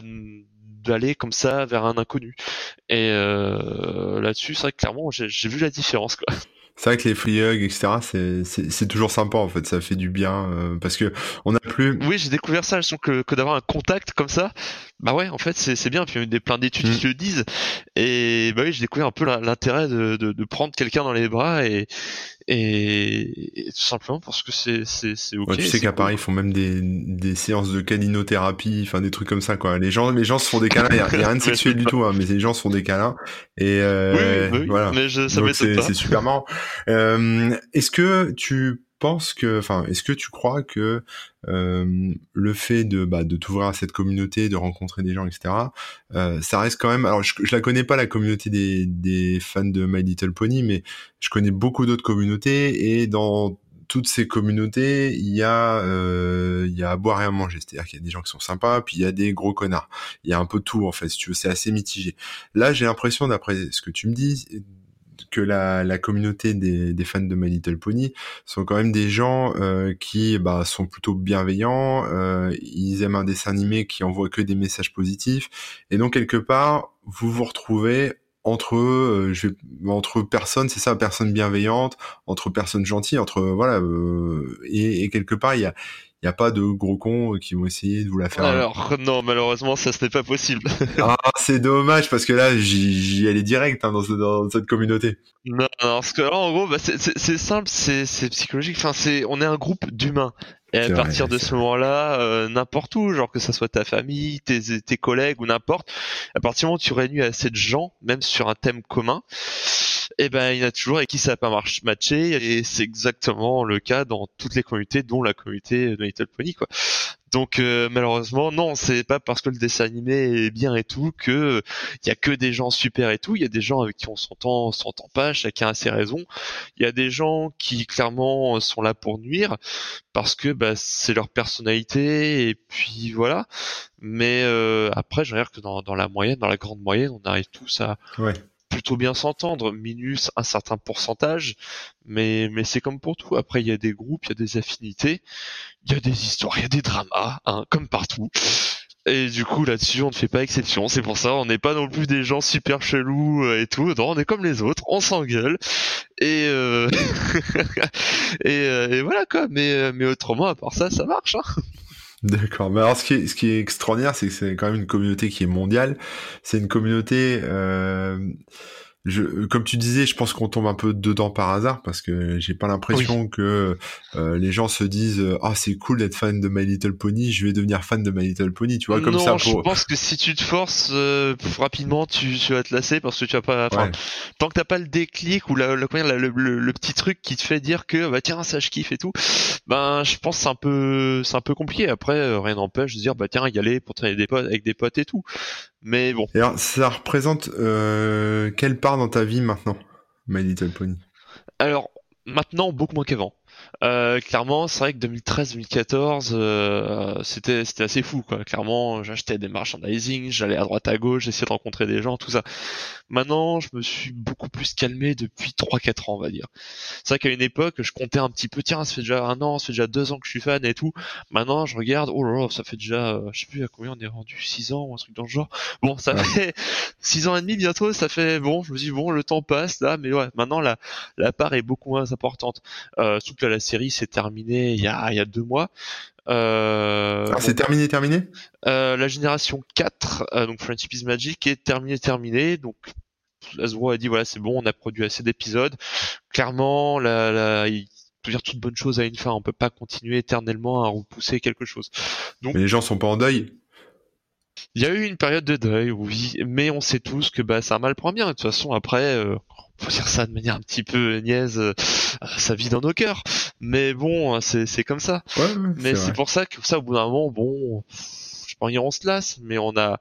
Speaker 2: d'aller comme ça vers un inconnu. Et euh, là-dessus, c'est vrai que clairement, j'ai vu la différence. Quoi. [LAUGHS]
Speaker 1: C'est vrai que les free hugs, etc., c'est toujours sympa en fait, ça fait du bien euh, parce que on a plus.
Speaker 2: Oui, j'ai découvert ça. Je trouve que, que d'avoir un contact comme ça, bah ouais, en fait, c'est bien. Puis il y a des plein d'études qui mm. le disent. Et bah oui, j'ai découvert un peu l'intérêt de, de, de, prendre quelqu'un dans les bras et, et, tout simplement parce que c'est c'est c'est ok.
Speaker 1: Ouais, tu sais qu'à Paris ils font même des des séances de caninothérapie, enfin des trucs comme ça quoi. Les gens les gens se font des câlins, il y, a, rien de [LAUGHS] sexuel du tout, hein, mais les gens se font des câlins et euh, oui, oui, voilà.
Speaker 2: Mais je, ça
Speaker 1: c'est super marrant. Euh, Est-ce que tu penses que, enfin, est-ce que tu crois que euh, le fait de, bah, de t'ouvrir à cette communauté, de rencontrer des gens, etc., euh, ça reste quand même. Alors, je, je la connais pas la communauté des, des fans de My Little Pony, mais je connais beaucoup d'autres communautés et dans toutes ces communautés, il y a euh, il y a à boire et à manger. C'est-à-dire qu'il y a des gens qui sont sympas, puis il y a des gros connards. Il y a un peu tout en fait. Si tu veux, c'est assez mitigé. Là, j'ai l'impression, d'après ce que tu me dis, que la, communauté des, des, fans de My Little Pony sont quand même des gens euh, qui bah, sont plutôt bienveillants, euh, ils aiment un dessin animé qui envoie que des messages positifs, et donc quelque part, vous vous retrouvez entre euh, je vais, entre personnes, c'est ça, personnes bienveillantes, entre personnes gentilles, entre voilà, euh, et, et, quelque part il y a il n'y a pas de gros cons qui vont essayer de vous la faire.
Speaker 2: Alors non, malheureusement, ça ce n'est pas possible. [LAUGHS]
Speaker 1: ah, c'est dommage parce que là, j'y allais direct hein, dans, dans, cette communauté.
Speaker 2: Non, non, parce que là, en gros, bah, c'est simple, c'est psychologique. Enfin, c'est on est un groupe d'humains. Et à partir de ce moment-là, euh, n'importe où, genre que ça soit ta famille, tes, tes collègues ou n'importe, à partir du moment où tu réunis assez de gens, même sur un thème commun, et eh ben il y en a toujours avec qui ça n'a pas matché et c'est exactement le cas dans toutes les communautés dont la communauté de Little Pony quoi. Donc euh, malheureusement non, c'est pas parce que le dessin animé est bien et tout que il y a que des gens super et tout, il y a des gens avec qui on s'entend s'entend pas, chacun a ses raisons. Il y a des gens qui clairement sont là pour nuire parce que bah, c'est leur personnalité et puis voilà. Mais euh, après, je regarde que dans, la moyenne, dans la grande moyenne, on arrive tous à plutôt bien s'entendre, minus un certain pourcentage, mais mais c'est comme pour tout. Après, il y a des groupes, il y a des affinités, il y a des histoires, il y a des dramas, hein, comme partout. Et du coup, là-dessus, on ne fait pas exception. C'est pour ça, on n'est pas non plus des gens super chelous euh, et tout. Non, on est comme les autres, on s'engueule. Et, euh... [LAUGHS] et, euh, et, voilà quoi. Mais, mais autrement, à part ça, ça marche. Hein.
Speaker 1: D'accord. Mais alors, ce qui est, ce qui est extraordinaire, c'est que c'est quand même une communauté qui est mondiale. C'est une communauté. Euh, je, comme tu disais, je pense qu'on tombe un peu dedans par hasard parce que j'ai pas l'impression que euh, les gens se disent ah c'est cool d'être fan de My Little Pony, je vais devenir fan de My Little Pony, tu vois comme ça.
Speaker 2: Pour... je pense que si tu te forces euh, rapidement, tu, tu, vas te lasser parce que tu as pas. Tant que t'as pas le déclic ou la, le, le, le, petit truc qui te fait dire que bah tiens ça je kiffe et tout, ben je pense c'est un peu c'est un peu compliqué. Après euh, rien n'empêche de dire bah tiens y aller pour traîner des potes avec des potes et tout. Mais bon.
Speaker 1: Et alors, ça représente euh, quelle part dans ta vie maintenant, My Little Pony?
Speaker 2: Alors, maintenant, beaucoup moins qu'avant. Euh, clairement, c'est vrai que 2013-2014, euh, c'était c'était assez fou quoi. Clairement, j'achetais des merchandising, j'allais à droite à gauche, j'essayais de rencontrer des gens, tout ça. Maintenant, je me suis beaucoup plus calmé depuis 3-4 ans, on va dire. C'est vrai qu'à une époque, je comptais un petit peu, tiens, ça fait déjà un an, ça fait déjà deux ans que je suis fan et tout. Maintenant, je regarde, oh là là, ça fait déjà, euh, je sais plus à combien on est rendu, 6 ans ou un truc dans le genre. Bon, ça fait 6 ans et demi bientôt, ça fait, bon, je me dis, bon, le temps passe là, mais ouais, maintenant la, la part est beaucoup moins importante. Euh, surtout que la série s'est terminée il y a, il y a deux mois.
Speaker 1: Euh, ah, c'est terminé, terminé?
Speaker 2: euh, La génération 4, euh, donc Friendship is Magic, est terminé, terminé. Donc Hasbro a dit voilà, c'est bon, on a produit assez d'épisodes. Clairement, la, la, il peut dire toute bonne chose à une fin. On peut pas continuer éternellement à repousser quelque chose.
Speaker 1: Donc, mais les gens sont pas en deuil.
Speaker 2: Il y a eu une période de deuil, oui, mais on sait tous que bah, c'est un mal pour un bien. De toute façon, après, euh, faut dire ça de manière un petit peu niaise, euh, ça vit dans nos cœurs. Mais bon, c'est c'est comme ça. mais c'est pour ça que ça, au bout d'un moment, bon, je pense on se lasse, mais on a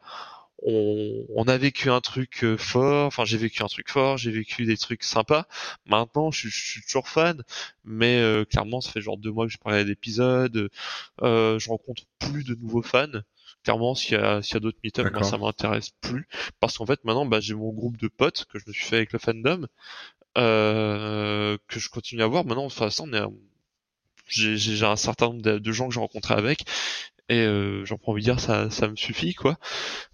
Speaker 2: on, on, a vécu un truc euh, fort, enfin j'ai vécu un truc fort, j'ai vécu des trucs sympas. Maintenant, je, suis toujours fan, mais euh, clairement, ça fait genre deux mois que je parlais d'épisodes. Euh, je rencontre plus de nouveaux fans clairement s'il y a, s'il y a d'autres meet moi ça m'intéresse plus parce qu'en fait maintenant bah, j'ai mon groupe de potes que je me suis fait avec le fandom que je continue à voir. Maintenant de toute façon j'ai, j'ai un certain nombre de, gens que j'ai rencontrés avec. Et euh, j'en prends envie de dire ça ça me suffit quoi.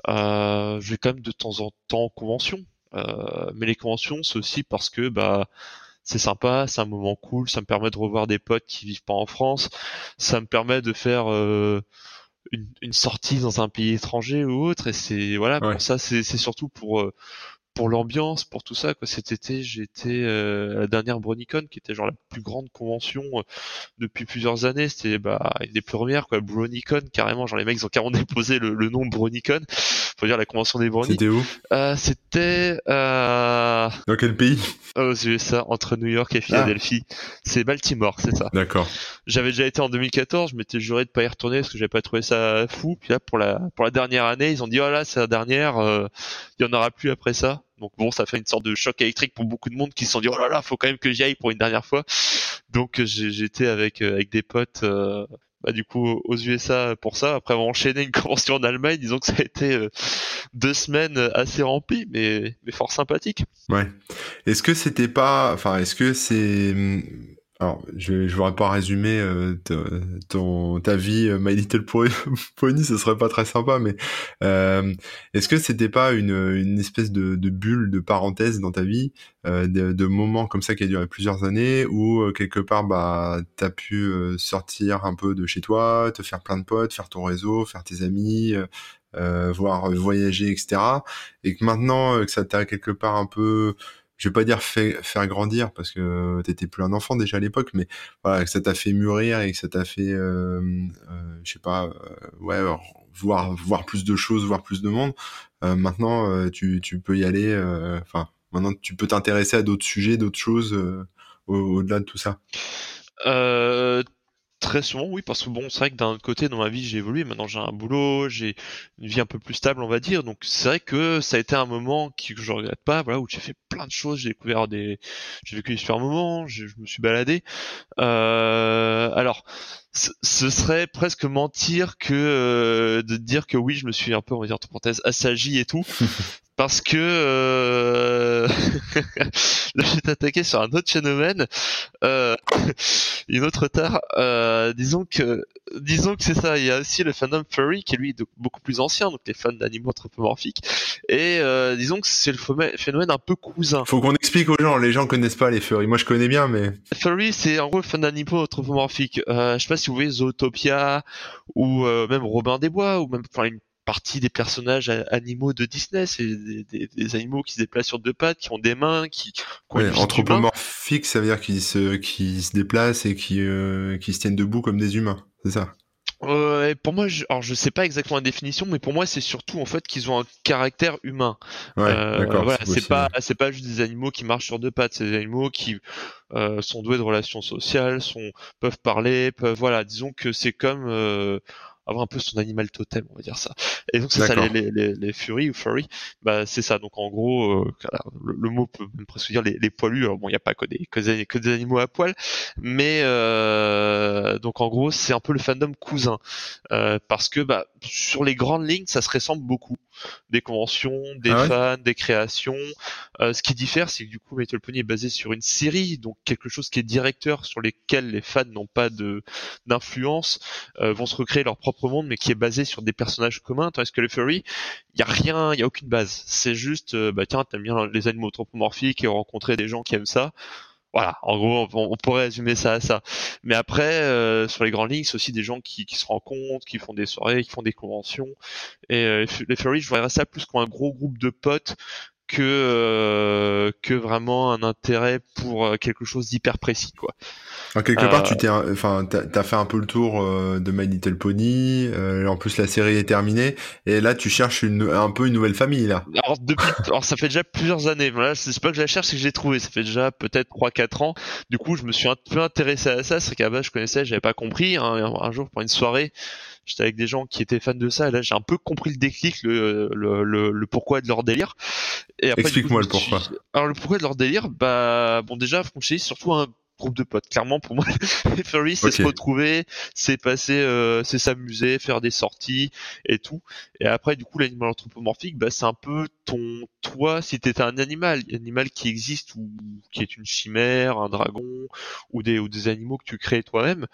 Speaker 2: Euh, je vais quand même de temps en temps en convention euh, mais les conventions c'est aussi parce que bah c'est sympa, c'est un moment cool, ça me permet de revoir des potes qui vivent pas en France, ça me permet de faire euh, une, une, sortie dans un pays étranger ou autre. Et c'est voilà pour ça c'est surtout pour euh, pour l'ambiance, pour tout ça. Quoi. Cet été, été euh, à la dernière BronyCon, qui était genre la plus grande convention euh, depuis plusieurs années. C'était bah, une des premières, quoi. BronyCon, carrément. Genre les mecs ils ont carrément [LAUGHS] déposé le, le nom BronyCon. Faut dire la convention des Brony.
Speaker 1: C'était où?
Speaker 2: Euh, C'était euh...
Speaker 1: dans quel pays?
Speaker 2: Aux USA, entre New York et Philadelphie. Ah. C'est Baltimore, c'est ça.
Speaker 1: D'accord.
Speaker 2: J'avais déjà été en 2014. Je m'étais juré de pas y retourner parce que j'avais pas trouvé ça fou. Puis là, pour la pour la dernière année, ils ont dit oh là, c'est la dernière. Il y en aura plus après ça. Donc bon, ça fait une sorte de choc électrique pour beaucoup de monde qui se sont dit oh là là, faut quand même que j'y aille pour une dernière fois. Donc j'étais avec euh, avec des potes euh, bah, du coup aux USA pour ça. Après avoir enchaîné une [LAUGHS] convention en Allemagne, disons que ça a été euh, deux semaines assez remplies, mais mais fort sympathique.
Speaker 1: Ouais. Est-ce que c'était pas, enfin, est-ce que c'est alors, je, je voudrais pas résumer euh, ton, ta vie euh, My Little [LAUGHS] Pony, ce serait pas très sympa, mais euh, est-ce que c'était pas une, une espèce de, de, bulle, de parenthèse dans ta vie, euh, de, de, moments comme ça qui a duré plusieurs années, où euh, quelque part, bah, t'as pu euh, sortir un peu de chez toi, te faire plein de potes, faire ton réseau, faire tes amis, voir voyager, etc. Et que maintenant que ça t'a quelque part un peu je vais pas dire faire grandir parce que t'étais plus un enfant déjà à l'époque, mais voilà, que ça t'a fait mûrir et que ça t'a fait, euh, euh, je sais pas, euh, ouais, voir voir plus de choses, voir plus de monde. Euh, maintenant, tu, tu peux y aller. Enfin, maintenant, tu peux t'intéresser à d'autres sujets, d'autres choses au-delà de tout ça.
Speaker 2: Très souvent, oui, parce que bon, c'est vrai que d'un côté, dans ma vie, j'ai évolué. Maintenant, j'ai un boulot, j'ai une vie un peu plus stable, on va dire. Donc, c'est vrai que ça a été un moment que je regrette pas, voilà, où j'ai fait plein de choses, j'ai découvert des, j'ai vécu des super moments, je, me suis baladé. Euh, alors, ce serait presque mentir que euh, de dire que oui, je me suis un peu, on va dire, entre parenthèses, assagi et tout. [LAUGHS] parce que euh... [LAUGHS] [LAUGHS] là je vais t'attaquer sur un autre phénomène, euh... [LAUGHS] une autre tard. Euh, disons que disons que c'est ça. Il y a aussi le fandom furry qui est lui beaucoup plus ancien, donc les fans d'animaux anthropomorphiques. Et euh, disons que c'est le phénomène un peu cousin.
Speaker 1: Faut qu'on explique aux gens. Les gens connaissent pas les furry. Moi, je connais bien, mais
Speaker 2: furry, c'est en gros le fan d'animaux anthropomorphiques. Euh, je sais pas si vous voyez Zootopia ou euh, même Robin des Bois ou même enfin une partie des personnages animaux de Disney, c'est des, animaux qui se déplacent sur deux pattes, qui ont des mains, qui,
Speaker 1: qui anthropomorphique, ça veut dire qu'ils se, qui se déplacent et qui, euh, qui se tiennent debout comme des humains, c'est ça.
Speaker 2: Euh, pour moi, je, alors je sais pas exactement la définition, mais pour moi c'est surtout en fait qu'ils ont un caractère humain.
Speaker 1: Ouais, euh, voilà,
Speaker 2: c'est pas c'est pas juste des animaux qui marchent sur deux pattes, c'est des animaux qui euh, sont doués de relations sociales, sont peuvent parler, peuvent voilà, disons que c'est comme avoir un peu son animal totem, on va dire ça. Et donc c'est ça les, les, les, fury ou furry, bah c'est ça. Donc en gros, euh, le, mot peut même presque dire les, les poilus. Alors bon, il n'y a pas que des, que des, que des animaux à poil, mais euh, donc en gros c'est un peu le fandom cousin euh, parce que bah sur les grandes lignes ça se ressemble beaucoup des conventions, des ah fans, des créations. Euh, ce qui diffère, c'est que du coup, Metal Pony est basé sur une série, donc quelque chose qui est directeur sur lesquels les fans n'ont pas de d'influence, euh, vont se recréer leur propre monde, mais qui est basé sur des personnages communs. Tandis que les furry, il y a rien, il y a aucune base. C'est juste, euh, bah tiens, t'aimes bien les animaux anthropomorphiques et rencontrer des gens qui aiment ça voilà, en gros, on, pourrait résumer ça à ça. Mais après, euh, sur les grandes lignes, c'est aussi des gens qui, qui, se rencontrent, qui font des soirées, qui font des conventions. Et euh, les Furries, je voudrais ça plus comme un gros groupe de potes que euh, que vraiment un intérêt pour euh, quelque chose d'hyper précis quoi.
Speaker 1: En quelque part, tu t'es, enfin, t'as as fait un peu le tour euh, de My Little Pony. en plus, la série est terminée, et là, tu cherches une, un peu une nouvelle famille là.
Speaker 2: Alors depuis, alors ça fait déjà plusieurs années. Voilà, c'est pas que je la cherche, c'est que j'ai trouvé. Ça fait déjà peut-être 3-4 ans. Du coup, je me suis un peu intéressé à ça. C'est qu'à base, je connaissais, j'avais pas compris. Hein, un jour, pour une soirée, j'étais avec des gens qui étaient fans de ça et là j'ai un peu compris le déclic le, le, le, pourquoi de leur délire.
Speaker 1: Et explique-moi le pourquoi.
Speaker 2: alors le pourquoi de leur délire bah bon déjà c'est surtout un groupe de potes. Clairement pour moi [LAUGHS] les furries c'est se retrouver c'est passer euh, c'est s'amuser faire des sorties et tout. Et après du coup l'animal anthropomorphique bah c'est un peu ton toi si t'étais un animal. Animal qui existe ou qui est une chimère un dragon ou des ou des animaux que tu crées toi-même.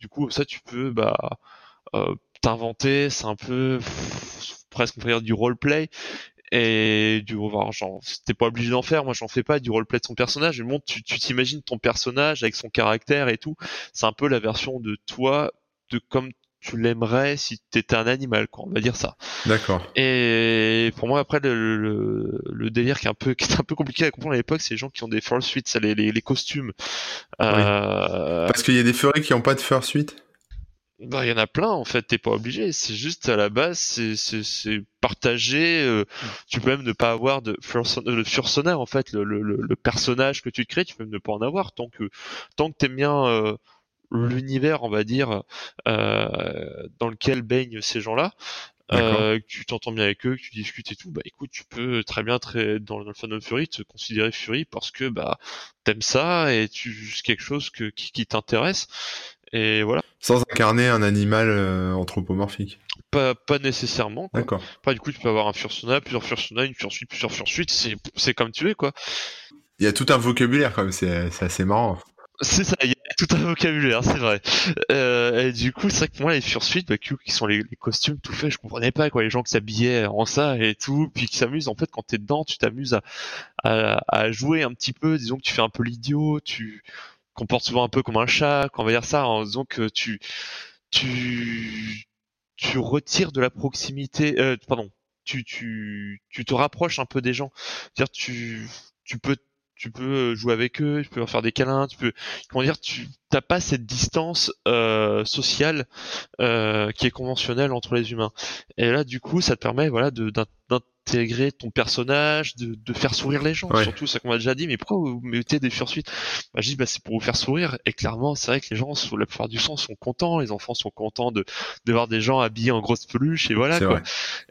Speaker 2: Du coup ça tu peux bah t'inventer, c'est un peu presque on pourrait dire du roleplay et du genre t'es pas obligé d'en faire moi j'en fais pas du roleplay de son personnage mais bon tu t'imagines ton personnage avec son caractère et tout. C'est un peu la version de toi de comme tu l'aimerais si t'étais un animal quoi on va dire ça.
Speaker 1: D'accord.
Speaker 2: Et pour moi après le, le, délire qui est un peu [LAUGHS] qui est un peu compliqué à comprendre à l'époque c'est les gens qui ont des fursuits les, les, les costumes.
Speaker 1: Euh... parce qu'il y a des furries qui ont pas de fursuit
Speaker 2: bah, il y en a plein en fait, t'es pas obligé. C'est juste à la base, c'est c'est partagé. Euh, tu peux même ne pas avoir de le fursonaire en fait, le, le, le, personnage que tu crées, tu peux même ne pas en avoir tant que tant que t'aimes bien euh, l'univers, on va dire, euh, dans lequel baignent ces gens-là. Euh, que tu t'entends bien avec eux, que tu discutes et tout, bah écoute, tu peux très bien très, dans le fandom Fury te considérer Fury parce que bah t'aimes ça et tu c'est quelque chose que qui, qui t'intéresse et voilà.
Speaker 1: Sans incarner un animal euh, anthropomorphique.
Speaker 2: Pas, pas nécessairement.
Speaker 1: D'accord.
Speaker 2: Pas du coup, tu peux avoir un fursona, plusieurs fursona, une fursuite, plusieurs fursuites. C'est, c'est comme tu veux, quoi.
Speaker 1: Il y a tout un vocabulaire quand même. C'est, c'est assez marrant.
Speaker 2: C'est ça, il y a tout un vocabulaire, c'est vrai. Euh, et du coup, c'est vrai que moi, les fursuites, bah, qui sont les, costumes tout faits, je comprenais pas quoi, les gens qui s'habillaient en ça et tout, puis qui s'amusent. En fait, quand t'es dedans, tu t'amuses à, à, à, jouer un petit peu. Disons que tu fais un peu l'idiot, tu comporte souvent un peu comme un chat, qu'on va dire ça, en disant que tu tu tu retires de la proximité, euh, pardon, tu tu tu te rapproches un peu des gens. C'est-à-dire tu tu peux tu peux jouer avec eux, tu peux leur faire des câlins, tu peux comment dire, tu t'as pas cette distance euh, sociale euh, qui est conventionnelle entre les humains. Et là, du coup, ça te permet voilà de d'intégrer ton personnage, de, de faire sourire les gens. Surtout, ça qu'on m'a déjà dit, mais pourquoi vous mettez des fursuites? Bah, Je dis, bah, c'est pour vous faire sourire. Et clairement, c'est vrai que les gens, sous la plupart du temps, sont contents. Les enfants sont contents de, de voir des gens habillés en grosse peluche et voilà quoi.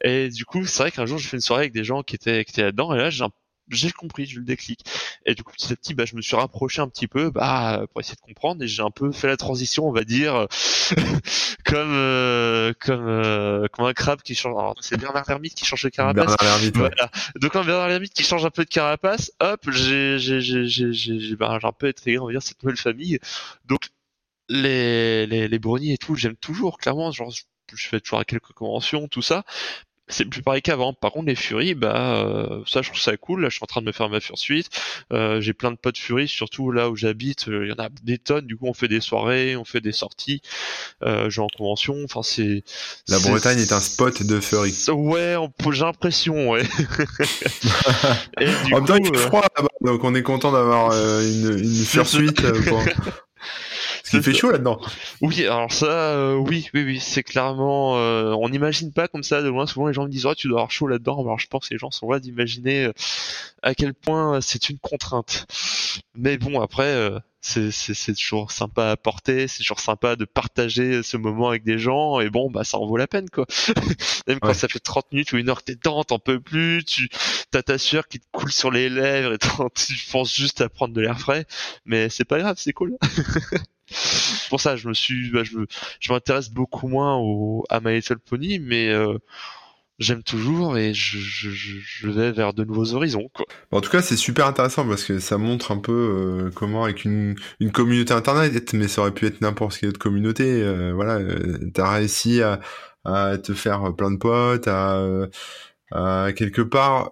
Speaker 2: Et du coup, c'est vrai qu'un jour, je fais une soirée avec des gens qui étaient, qui étaient là-dedans. Et là, j'ai un j'ai compris, j'ai le déclic. Et du coup, petit à petit, bah, je me suis rapproché un petit peu, bah, pour essayer de comprendre, et j'ai un peu fait la transition, on va dire, [LAUGHS] comme, euh, comme, euh, comme un crabe qui change. C'est Bernard Lermite qui change de carapace.
Speaker 1: Bernard Lermite,
Speaker 2: voilà. Donc quand Bernard Lermite qui change un peu de carapace, hop, j'ai, j'ai, j'ai, j'ai, j'ai, bah, j'ai un peu intégré, on va dire, cette nouvelle famille. Donc les, les, les brownies et tout, j'aime toujours, clairement, genre, je fais toujours à quelques conventions, tout ça, c'est plus pareil qu'avant. Par contre, les Furies, bah, euh, ça, je trouve ça cool. Là, je suis en train de me faire ma Fursuite. Euh, j'ai plein de potes Furies, surtout là où j'habite. Euh, il y en a des tonnes. Du coup, on fait des soirées, on fait des sorties. Euh, en convention. Enfin, c'est.
Speaker 1: La Bretagne est un spot de Fury.
Speaker 2: Ouais, j'ai l'impression, ouais. [LAUGHS]
Speaker 1: Et du en même temps, il fait froid là-bas, donc on est content d'avoir une, une [LAUGHS] Fursuite. Pour... Il fait chaud là-dedans.
Speaker 2: Oui, alors ça, euh, oui, oui, oui, c'est clairement. Euh, on n'imagine pas comme ça de loin. Souvent, les gens me disent, oh, tu dois avoir chaud là-dedans. Alors, je pense que les gens sont là d'imaginer euh, à quel point c'est une contrainte. Mais bon, après, c'est c'est toujours sympa à porter. C'est toujours sympa de partager ce moment avec des gens. Et bon, bah, ça en vaut la peine, quoi. [LAUGHS] Même quand ça fait 30 minutes ou une heure que t'es dedans, t'en peux plus. Tu t'as ta sueur qui te coule sur les lèvres et [LAUGHS] tu penses juste à prendre de l'air frais. Mais c'est pas grave, c'est cool. [LAUGHS] pour ça, je me suis, bah, je, m'intéresse beaucoup moins à My Little Pony, mais euh, j'aime toujours et je, vais vers de nouveaux horizons.
Speaker 1: En tout cas, c'est super intéressant parce que ça montre un peu euh, comment avec une, communauté internet, mais ça aurait pu être n'importe quelle autre communauté. Euh, voilà, t'as réussi à, te faire plein de potes, à, à quelque part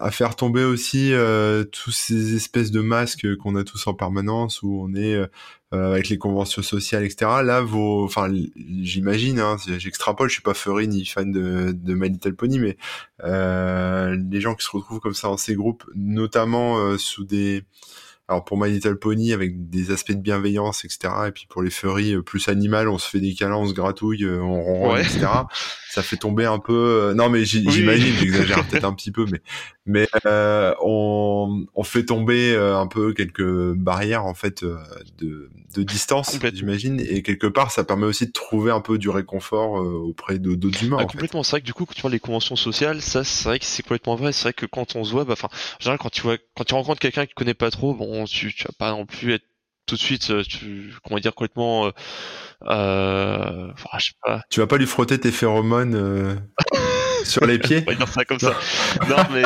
Speaker 1: à faire tomber aussi euh, tous ces espèces de masques qu'on a tous en permanence où on est euh, avec les conventions sociales, etc. Là, vos, enfin, j'imagine, hein, j'extrapole, je suis pas furry ni fan de, de My Little Pony, mais euh, les gens qui se retrouvent comme ça dans ces groupes, notamment euh, sous des alors pour My Little Pony avec des aspects de bienveillance, etc. Et puis pour les furries euh, plus animales, on se fait des câlins, on se gratouille, euh, on ronronne, etc. Ça fait tomber un peu. Euh, non mais j'imagine, j'exagère [LAUGHS] peut-être un petit peu, mais mais euh, on, on fait tomber un peu quelques barrières en fait de, de distance, j'imagine, et quelque part ça permet aussi de trouver un peu du réconfort auprès d'autres humains. Ah,
Speaker 2: complètement. C'est vrai que du coup quand tu vois les conventions sociales, ça c'est vrai que c'est complètement vrai. C'est vrai que quand on se voit, bah enfin, en général quand tu vois quand tu rencontres quelqu'un qui connaît pas trop, bon tu, tu vas pas non plus être tout de suite, euh, tu, comment dire, complètement, euh, euh je sais pas.
Speaker 1: Tu vas pas lui frotter tes phéromones euh, [LAUGHS] sur les pieds?
Speaker 2: On ça comme ça. non, mais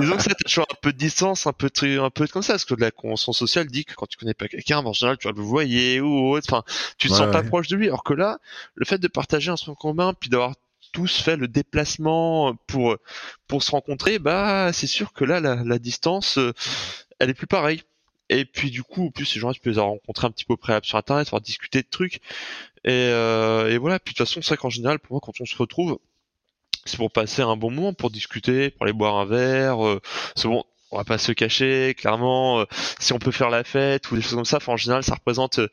Speaker 2: disons que ça, t'as toujours un peu de distance, un peu de, un peu comme ça, parce que la convention sociale dit que quand tu connais pas quelqu'un, en général, tu vas le voyer ou autre, enfin, tu te sens pas proche de lui. Alors que là, le fait de partager un son commun, puis d'avoir tous fait le déplacement pour pour se rencontrer, bah c'est sûr que là la, la distance, elle est plus pareille. Et puis du coup, en plus ces gens tu peux les rencontrer un petit peu au préalable sur internet, pouvoir discuter de trucs. Et, euh, et voilà, puis de toute façon, c'est vrai qu'en général, pour moi, quand on se retrouve, c'est pour passer un bon moment, pour discuter, pour aller boire un verre. Euh, c'est bon, on va pas se cacher, clairement. Euh, si on peut faire la fête ou des choses comme ça, en général, ça représente euh,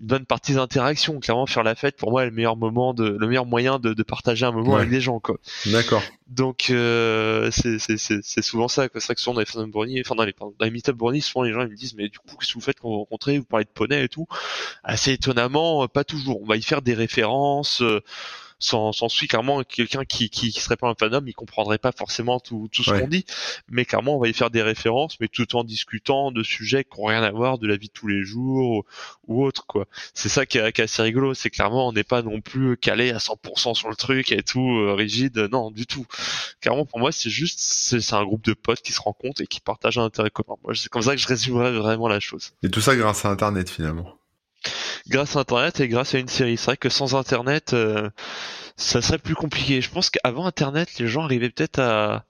Speaker 2: bonne partie d'interactions. Clairement, faire la fête, pour moi, est le meilleur moment de, le meilleur moyen de, de partager un moment avec des gens, quoi.
Speaker 1: D'accord.
Speaker 2: Donc, euh, c'est souvent ça, quoi. C'est vrai que souvent dans les fans de enfin, dans les, dans les meet-up souvent les gens, ils me disent, mais du coup, qu'est-ce que vous faites quand vous rencontrez? Vous parlez de poney et tout. Assez étonnamment, pas toujours. On va y faire des références, euh, sans, sans suit clairement quelqu'un qui, qui, qui serait pas un fanhomme, il comprendrait pas forcément tout, tout ce qu'on dit, mais clairement on va y faire des références, mais tout en discutant de sujets qui ont rien à voir de la vie de tous les jours ou, autre quoi. C'est ça qui est, assez rigolo, c'est clairement on n'est pas non plus calé à 100% sur le truc et tout euh, rigide, non du tout. Clairement pour moi c'est juste c'est un groupe de potes qui se rencontrent et qui partagent un intérêt commun. Moi c'est comme ça que je résumerais vraiment la chose.
Speaker 1: Et tout ça grâce à Internet finalement
Speaker 2: grâce à Internet et grâce à une série. C'est vrai que sans Internet, euh, ça serait plus compliqué. Je pense qu'avant Internet, les gens arrivaient peut-être à,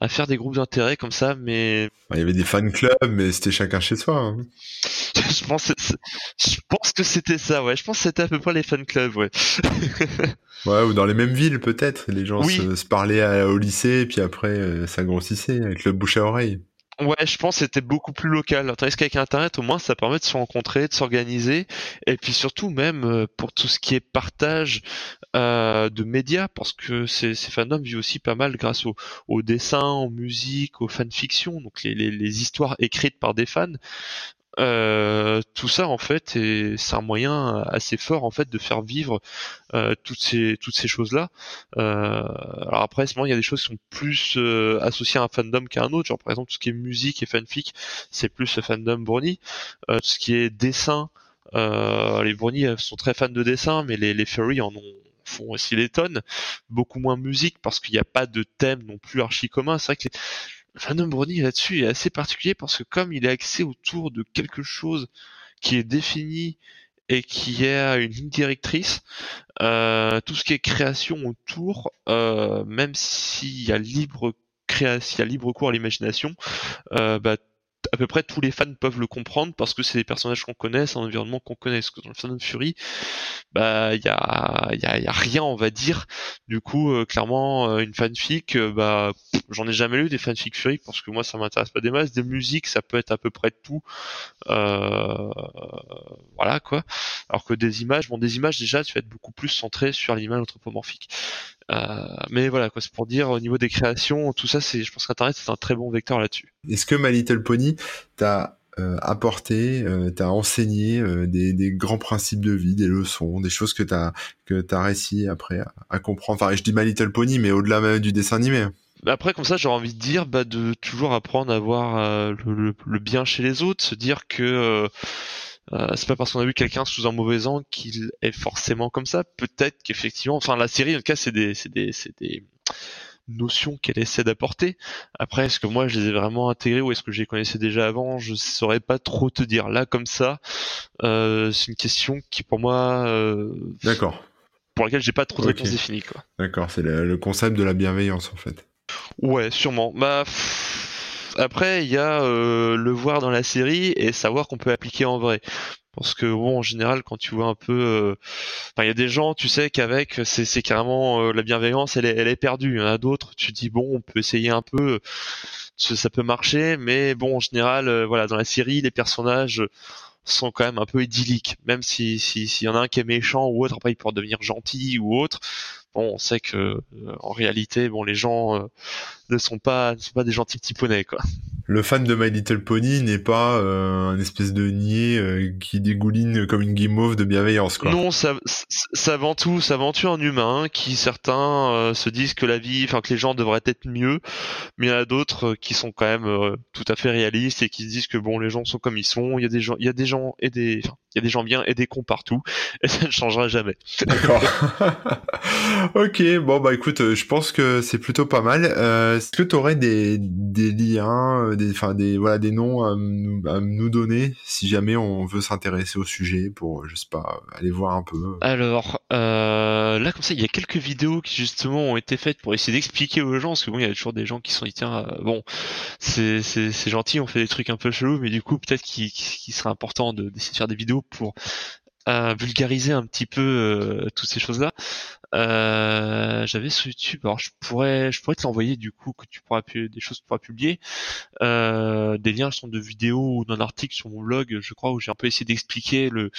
Speaker 2: à faire des groupes d'intérêt comme ça, mais
Speaker 1: il y avait des fan clubs, mais c'était chacun chez soi. Hein. [LAUGHS]
Speaker 2: je pense, je pense que c'était ça, ouais. Je pense que c'était à peu près les fan clubs, ouais. [LAUGHS]
Speaker 1: ouais, ou dans les mêmes villes peut-être. Les gens se, parlaient au lycée, puis après euh, ça grossissait avec le bouche à oreille.
Speaker 2: Ouais, je pense que c'était beaucoup plus local. Tandis qu'avec Internet, au moins, ça permet de se rencontrer, de s'organiser, et puis surtout même euh, pour tout ce qui est partage euh, de médias, parce que ces, ces fandoms vivent aussi pas mal grâce au, au dessin, aux musiques, aux fanfictions, donc les histoires écrites par des fans. Euh, tout ça en fait c'est un moyen assez fort en fait de faire vivre euh, toutes ces toutes ces choses là euh, alors après il y a des choses qui sont plus euh, associées à un fandom qu'à un autre. Genre par exemple tout ce qui est musique et fanfic c'est plus le fandom brony tout ce qui est dessin les brony sont très fans de dessin mais les les en ont font aussi les tonnes. Beaucoup moins musique parce qu'il n'y a pas de thème non plus archi commun. C'est vrai que les Fandom Brony là-dessus est assez particulier parce que comme il est axé autour de quelque chose qui est défini et qui a une ligne directrice. Euh, tout ce qui est création autour, euh, même s'il y a libre création, libre cours à l'imagination, euh, bah, à peu près tous les fans peuvent le comprendre parce que c'est des personnages qu'on connaît, c'est un environnement qu'on connaît. Parce que dans le Phantom Fury, bah il y a, y, a, y a rien, on va dire. Du coup, euh, clairement, euh, une fanfic, euh, bah j'en ai jamais lu des fanfics Fury parce que moi ça m'intéresse pas des masses. Des musiques, ça peut être à peu près tout. voilà quoi. Alors que des images, bon des images déjà, tu vas être beaucoup plus centré sur l'image anthropomorphique. Euh, mais voilà, quoi, c'est pour dire au niveau des créations, tout ça, c'est, je pense qu'Internet c'est un très bon vecteur là-dessus.
Speaker 1: Est-ce que My Little Pony t'a euh, apporté, euh, t'a enseigné des, des, grands principes de vie, des leçons, des choses que t'as que t'as réussi après à, comprendre? Enfin, je dis My Little Pony, mais au-delà même du dessin animé.
Speaker 2: Après, comme ça, j'aurais envie de dire bah, de toujours apprendre à voir le, le, bien chez les autres, se dire que euh, c'est pas parce qu'on a vu quelqu'un sous un mauvais angle qu'il est forcément comme ça. Peut-être qu'effectivement, enfin la série en tout cas c'est des, c'est des, c'est des notions qu'elle essaie d'apporter. Après, est-ce que moi je les ai vraiment intégrées ou est-ce que je les connaissais déjà avant? Je saurais pas trop te dire. Là, comme ça, euh, c'est une question qui pour moi, euh,
Speaker 1: d'accord,
Speaker 2: pour laquelle j'ai pas trop de réponse définie. Quoi.
Speaker 1: D'accord, c'est le, concept de la bienveillance en fait.
Speaker 2: Ouais, sûrement. Bah. Après, il y a euh, le voir dans la série et savoir qu'on peut appliquer en vrai. Parce que bon, en général, quand tu vois un peu, euh, il y a des gens, tu sais qu'avec c'est carrément euh, la bienveillance, elle est, elle est perdue. Il y en a d'autres, tu dis bon, on peut essayer un peu, ça peut marcher, mais bon, en général, voilà, dans la série, les personnages sont quand même un peu idylliques. Même si s'il y en a un qui est méchant ou autre, après il peut devenir gentil ou autre. Bon, on sait que en réalité, bon, les gens ne sont pas, ne sont pas des gentils petits poneys, quoi
Speaker 1: le fan de My Little Pony n'est pas euh, un espèce de niais euh, qui dégouline comme une guimauve de bienveillance quoi.
Speaker 2: Non, ça, ça avant tout, ça avant tout un humain qui certains euh, se disent que la vie, enfin que les gens devraient être mieux, mais il y en a d'autres qui sont quand même tout à fait réalistes et qui se disent que bon les gens sont comme ils sont, il y a des gens, il y a des gens et des, il y a des gens bien et des cons partout [LAUGHS] et ça ne changera jamais.
Speaker 1: D'accord. [LAUGHS] ok, bon bah écoute, je pense que c'est plutôt pas mal. Est-ce que tu aurais des, des liens des, enfin des, voilà, des noms à, nous donner si jamais on veut s'intéresser au sujet pour, je sais pas, aller voir un peu.
Speaker 2: Alors euh, là, comme ça, il y a quelques vidéos qui justement ont été faites pour essayer d'expliquer aux gens, parce que bon, il y a toujours des gens qui sont dit tiens, euh, bon, c'est c'est gentil, on fait des trucs un peu chelous, mais du coup peut-être qu'il serait important d'essayer de, faire des vidéos pour euh, vulgariser un petit peu euh, toutes ces choses-là. Euh, j'avais sur YouTube, alors je pourrais, je pourrais te l'envoyer du coup que tu pourras des choses que tu pourras publier. Euh, des liens sont de vidéos ou d'un article sur mon blog, je crois, où j'ai un peu essayé d'expliquer le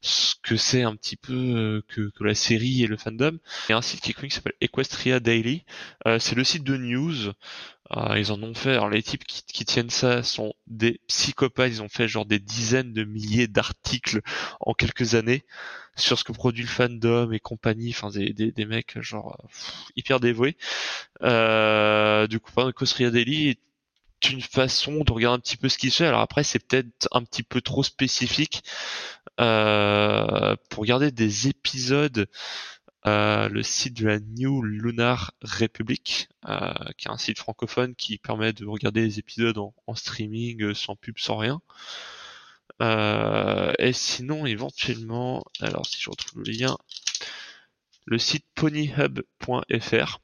Speaker 2: ce que c'est un petit peu euh, que, que, la série et le fandom. Il y a un site qui est connu qui s'appelle Equestria Daily. Euh, c'est le site de news. Euh, ils en ont fait. Alors les types qui, qui, tiennent ça sont des psychopathes. Ils ont fait genre des dizaines de milliers d'articles en quelques années sur ce que produit le fandom et compagnie. Enfin des, des, des mecs genre hyper dévoués. Euh, du coup, Equestria Daily est une façon de regarder un petit peu ce qui se fait. Alors après, c'est peut-être un petit peu trop spécifique euh, pour regarder des épisodes. Euh, le site de la New Lunar Republic, euh, qui est un site francophone qui permet de regarder les épisodes en, streaming sans pub, sans rien. et sinon, éventuellement, alors si je retrouve le lien, le site ponyhub.fr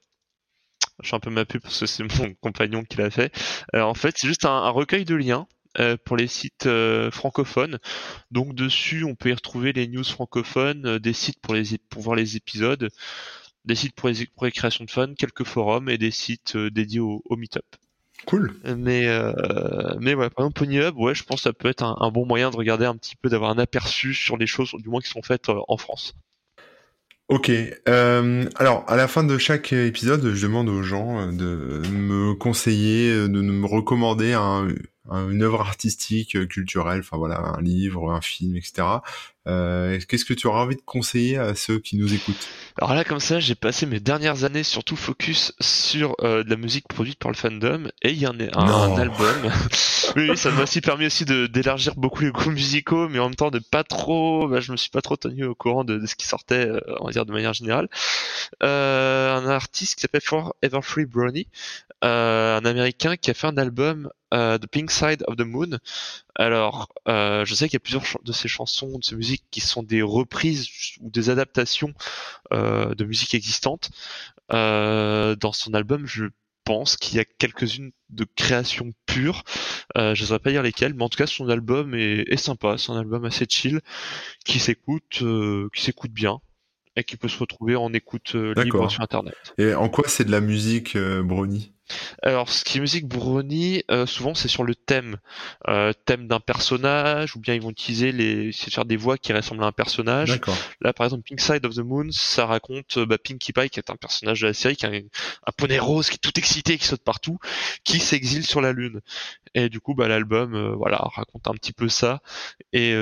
Speaker 2: je fais un peu ma pub parce que c'est mon [LAUGHS] compagnon qui l'a fait. Euh, en fait, c'est juste un, recueil de liens euh, pour les sites euh, francophones. Donc dessus, on peut y retrouver les news francophones, des sites pour les pour voir les épisodes, des sites pour les, pour les créations de fun, quelques forums et des sites dédiés au, au meet-up.
Speaker 1: Cool.
Speaker 2: Mais mais ouais, par exemple PonyHub, ouais, je pense que ça peut être un, un, bon moyen de regarder un petit peu, d'avoir un aperçu sur les choses, du moins qui sont faites en France.
Speaker 1: Ok. Euh, alors, à la fin de chaque épisode, je demande aux gens euh, de me conseiller, euh, de me recommander un, une œuvre artistique, euh, culturelle, enfin voilà, un livre, un film, etc. Euh, Qu'est-ce que tu auras envie de conseiller à ceux qui nous écoutent?
Speaker 2: Alors là, comme ça, j'ai passé mes dernières années surtout focus sur euh, de la musique produite par le fandom, et il y en a un, album. [LAUGHS] oui, ça m'a aussi permis aussi d'élargir beaucoup les goûts musicaux, mais en même temps de pas trop, bah, je me suis pas trop tenu au courant de, de ce qui sortait, euh, on va dire de manière générale. Euh, un artiste qui s'appelle Forever Free Brownie, euh, un américain qui a fait un album The Pink Side of the Moon. Alors, je sais qu'il y a plusieurs de ses chansons, de ses musiques qui sont des reprises ou des adaptations euh, de musique existantes. Euh, dans son album, je pense qu'il y a quelques-unes de créations pures. Euh, je ne saurais pas dire lesquelles, mais en tout cas son album est, est sympa. C'est un album assez chill qui s'écoute, euh, qui s'écoute bien et qui peut se retrouver en écoute libre sur internet.
Speaker 1: Et en quoi c'est de la musique Brony
Speaker 2: alors, ce qui est musique Brony, euh, souvent c'est sur le thème, euh, thème d'un personnage, ou bien ils vont utiliser les, c'est faire des voix qui ressemblent à un personnage. Là, par exemple, Pink Side of the Moon, ça raconte bah, Pinkie Pie, qui est un personnage de la série, qui a un, un, poney rose, qui est tout excité, qui saute partout, qui s'exile sur la lune. Et du coup, bah, l'album, euh, voilà, raconte un petit peu ça. Et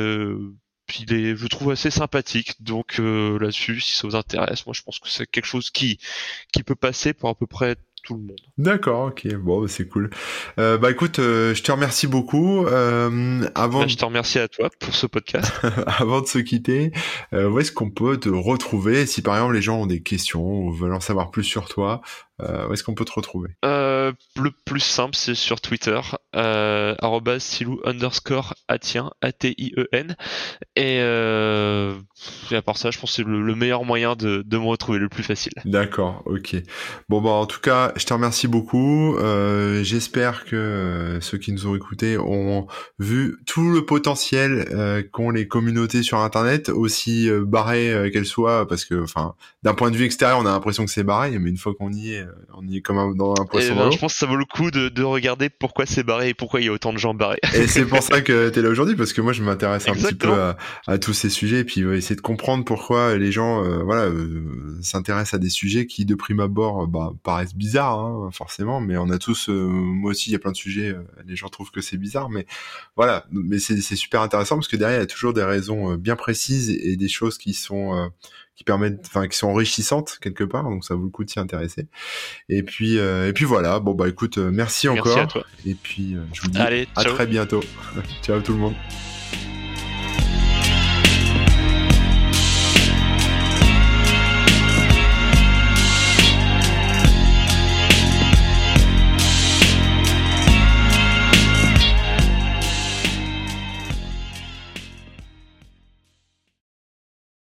Speaker 2: puis il est, je trouve assez sympathique. Donc là-dessus, si ça vous intéresse, moi je pense que c'est quelque chose qui qui peut passer pour à peu près tout le monde.
Speaker 1: D'accord, ok, bon, bah, c'est cool. Euh, bah écoute, euh, je te remercie beaucoup. Euh, avant, bah,
Speaker 2: je te remercie à toi pour ce podcast. [LAUGHS]
Speaker 1: avant de se quitter, euh, où est-ce qu'on peut te retrouver si par exemple les gens ont des questions ou veulent en savoir plus sur toi euh, où est-ce qu'on peut te retrouver?
Speaker 2: Euh, Le plus simple, c'est sur Twitter, euh, silou underscore atien, A-T-I-E-N. Et, euh, et, à part ça, je pense que c'est le, meilleur moyen de, de, me retrouver, le plus facile.
Speaker 1: D'accord, ok. Bon, bah en tout cas, je te remercie beaucoup. Euh, J'espère que euh, ceux qui nous ont écoutés ont vu tout le potentiel qu'ont les communautés sur Internet, aussi barrées qu'elles soient, parce que, enfin, d'un point de vue extérieur, on a l'impression que c'est barré, mais une fois qu'on y est, on y est comme dans un poisson ben,
Speaker 2: Je pense que ça vaut le coup de, de regarder pourquoi c'est barré et pourquoi il y a autant de gens barrés.
Speaker 1: et c'est pour [LAUGHS] ça que tu es là aujourd'hui, parce que moi je m'intéresse un petit peu à, à, tous ces sujets, et puis essayer de comprendre pourquoi les gens euh, voilà euh, s'intéressent à des sujets qui de prime abord bah, paraissent bizarres, hein, forcément, mais on a tous, euh, moi aussi il y a plein de sujets, les gens trouvent que c'est bizarre, mais voilà, mais c'est super intéressant parce que derrière il y a toujours des raisons bien précises et, et des choses qui sont qui permettent, enfin, qui sont enrichissantes quelque part, donc ça vaut le coup de s'y intéresser. Et puis, euh, et puis voilà. Bon bah écoute, euh, merci, encore.
Speaker 2: Merci à toi.
Speaker 1: Et puis, euh, je vous dis à très bientôt. [LAUGHS] ciao tout le monde.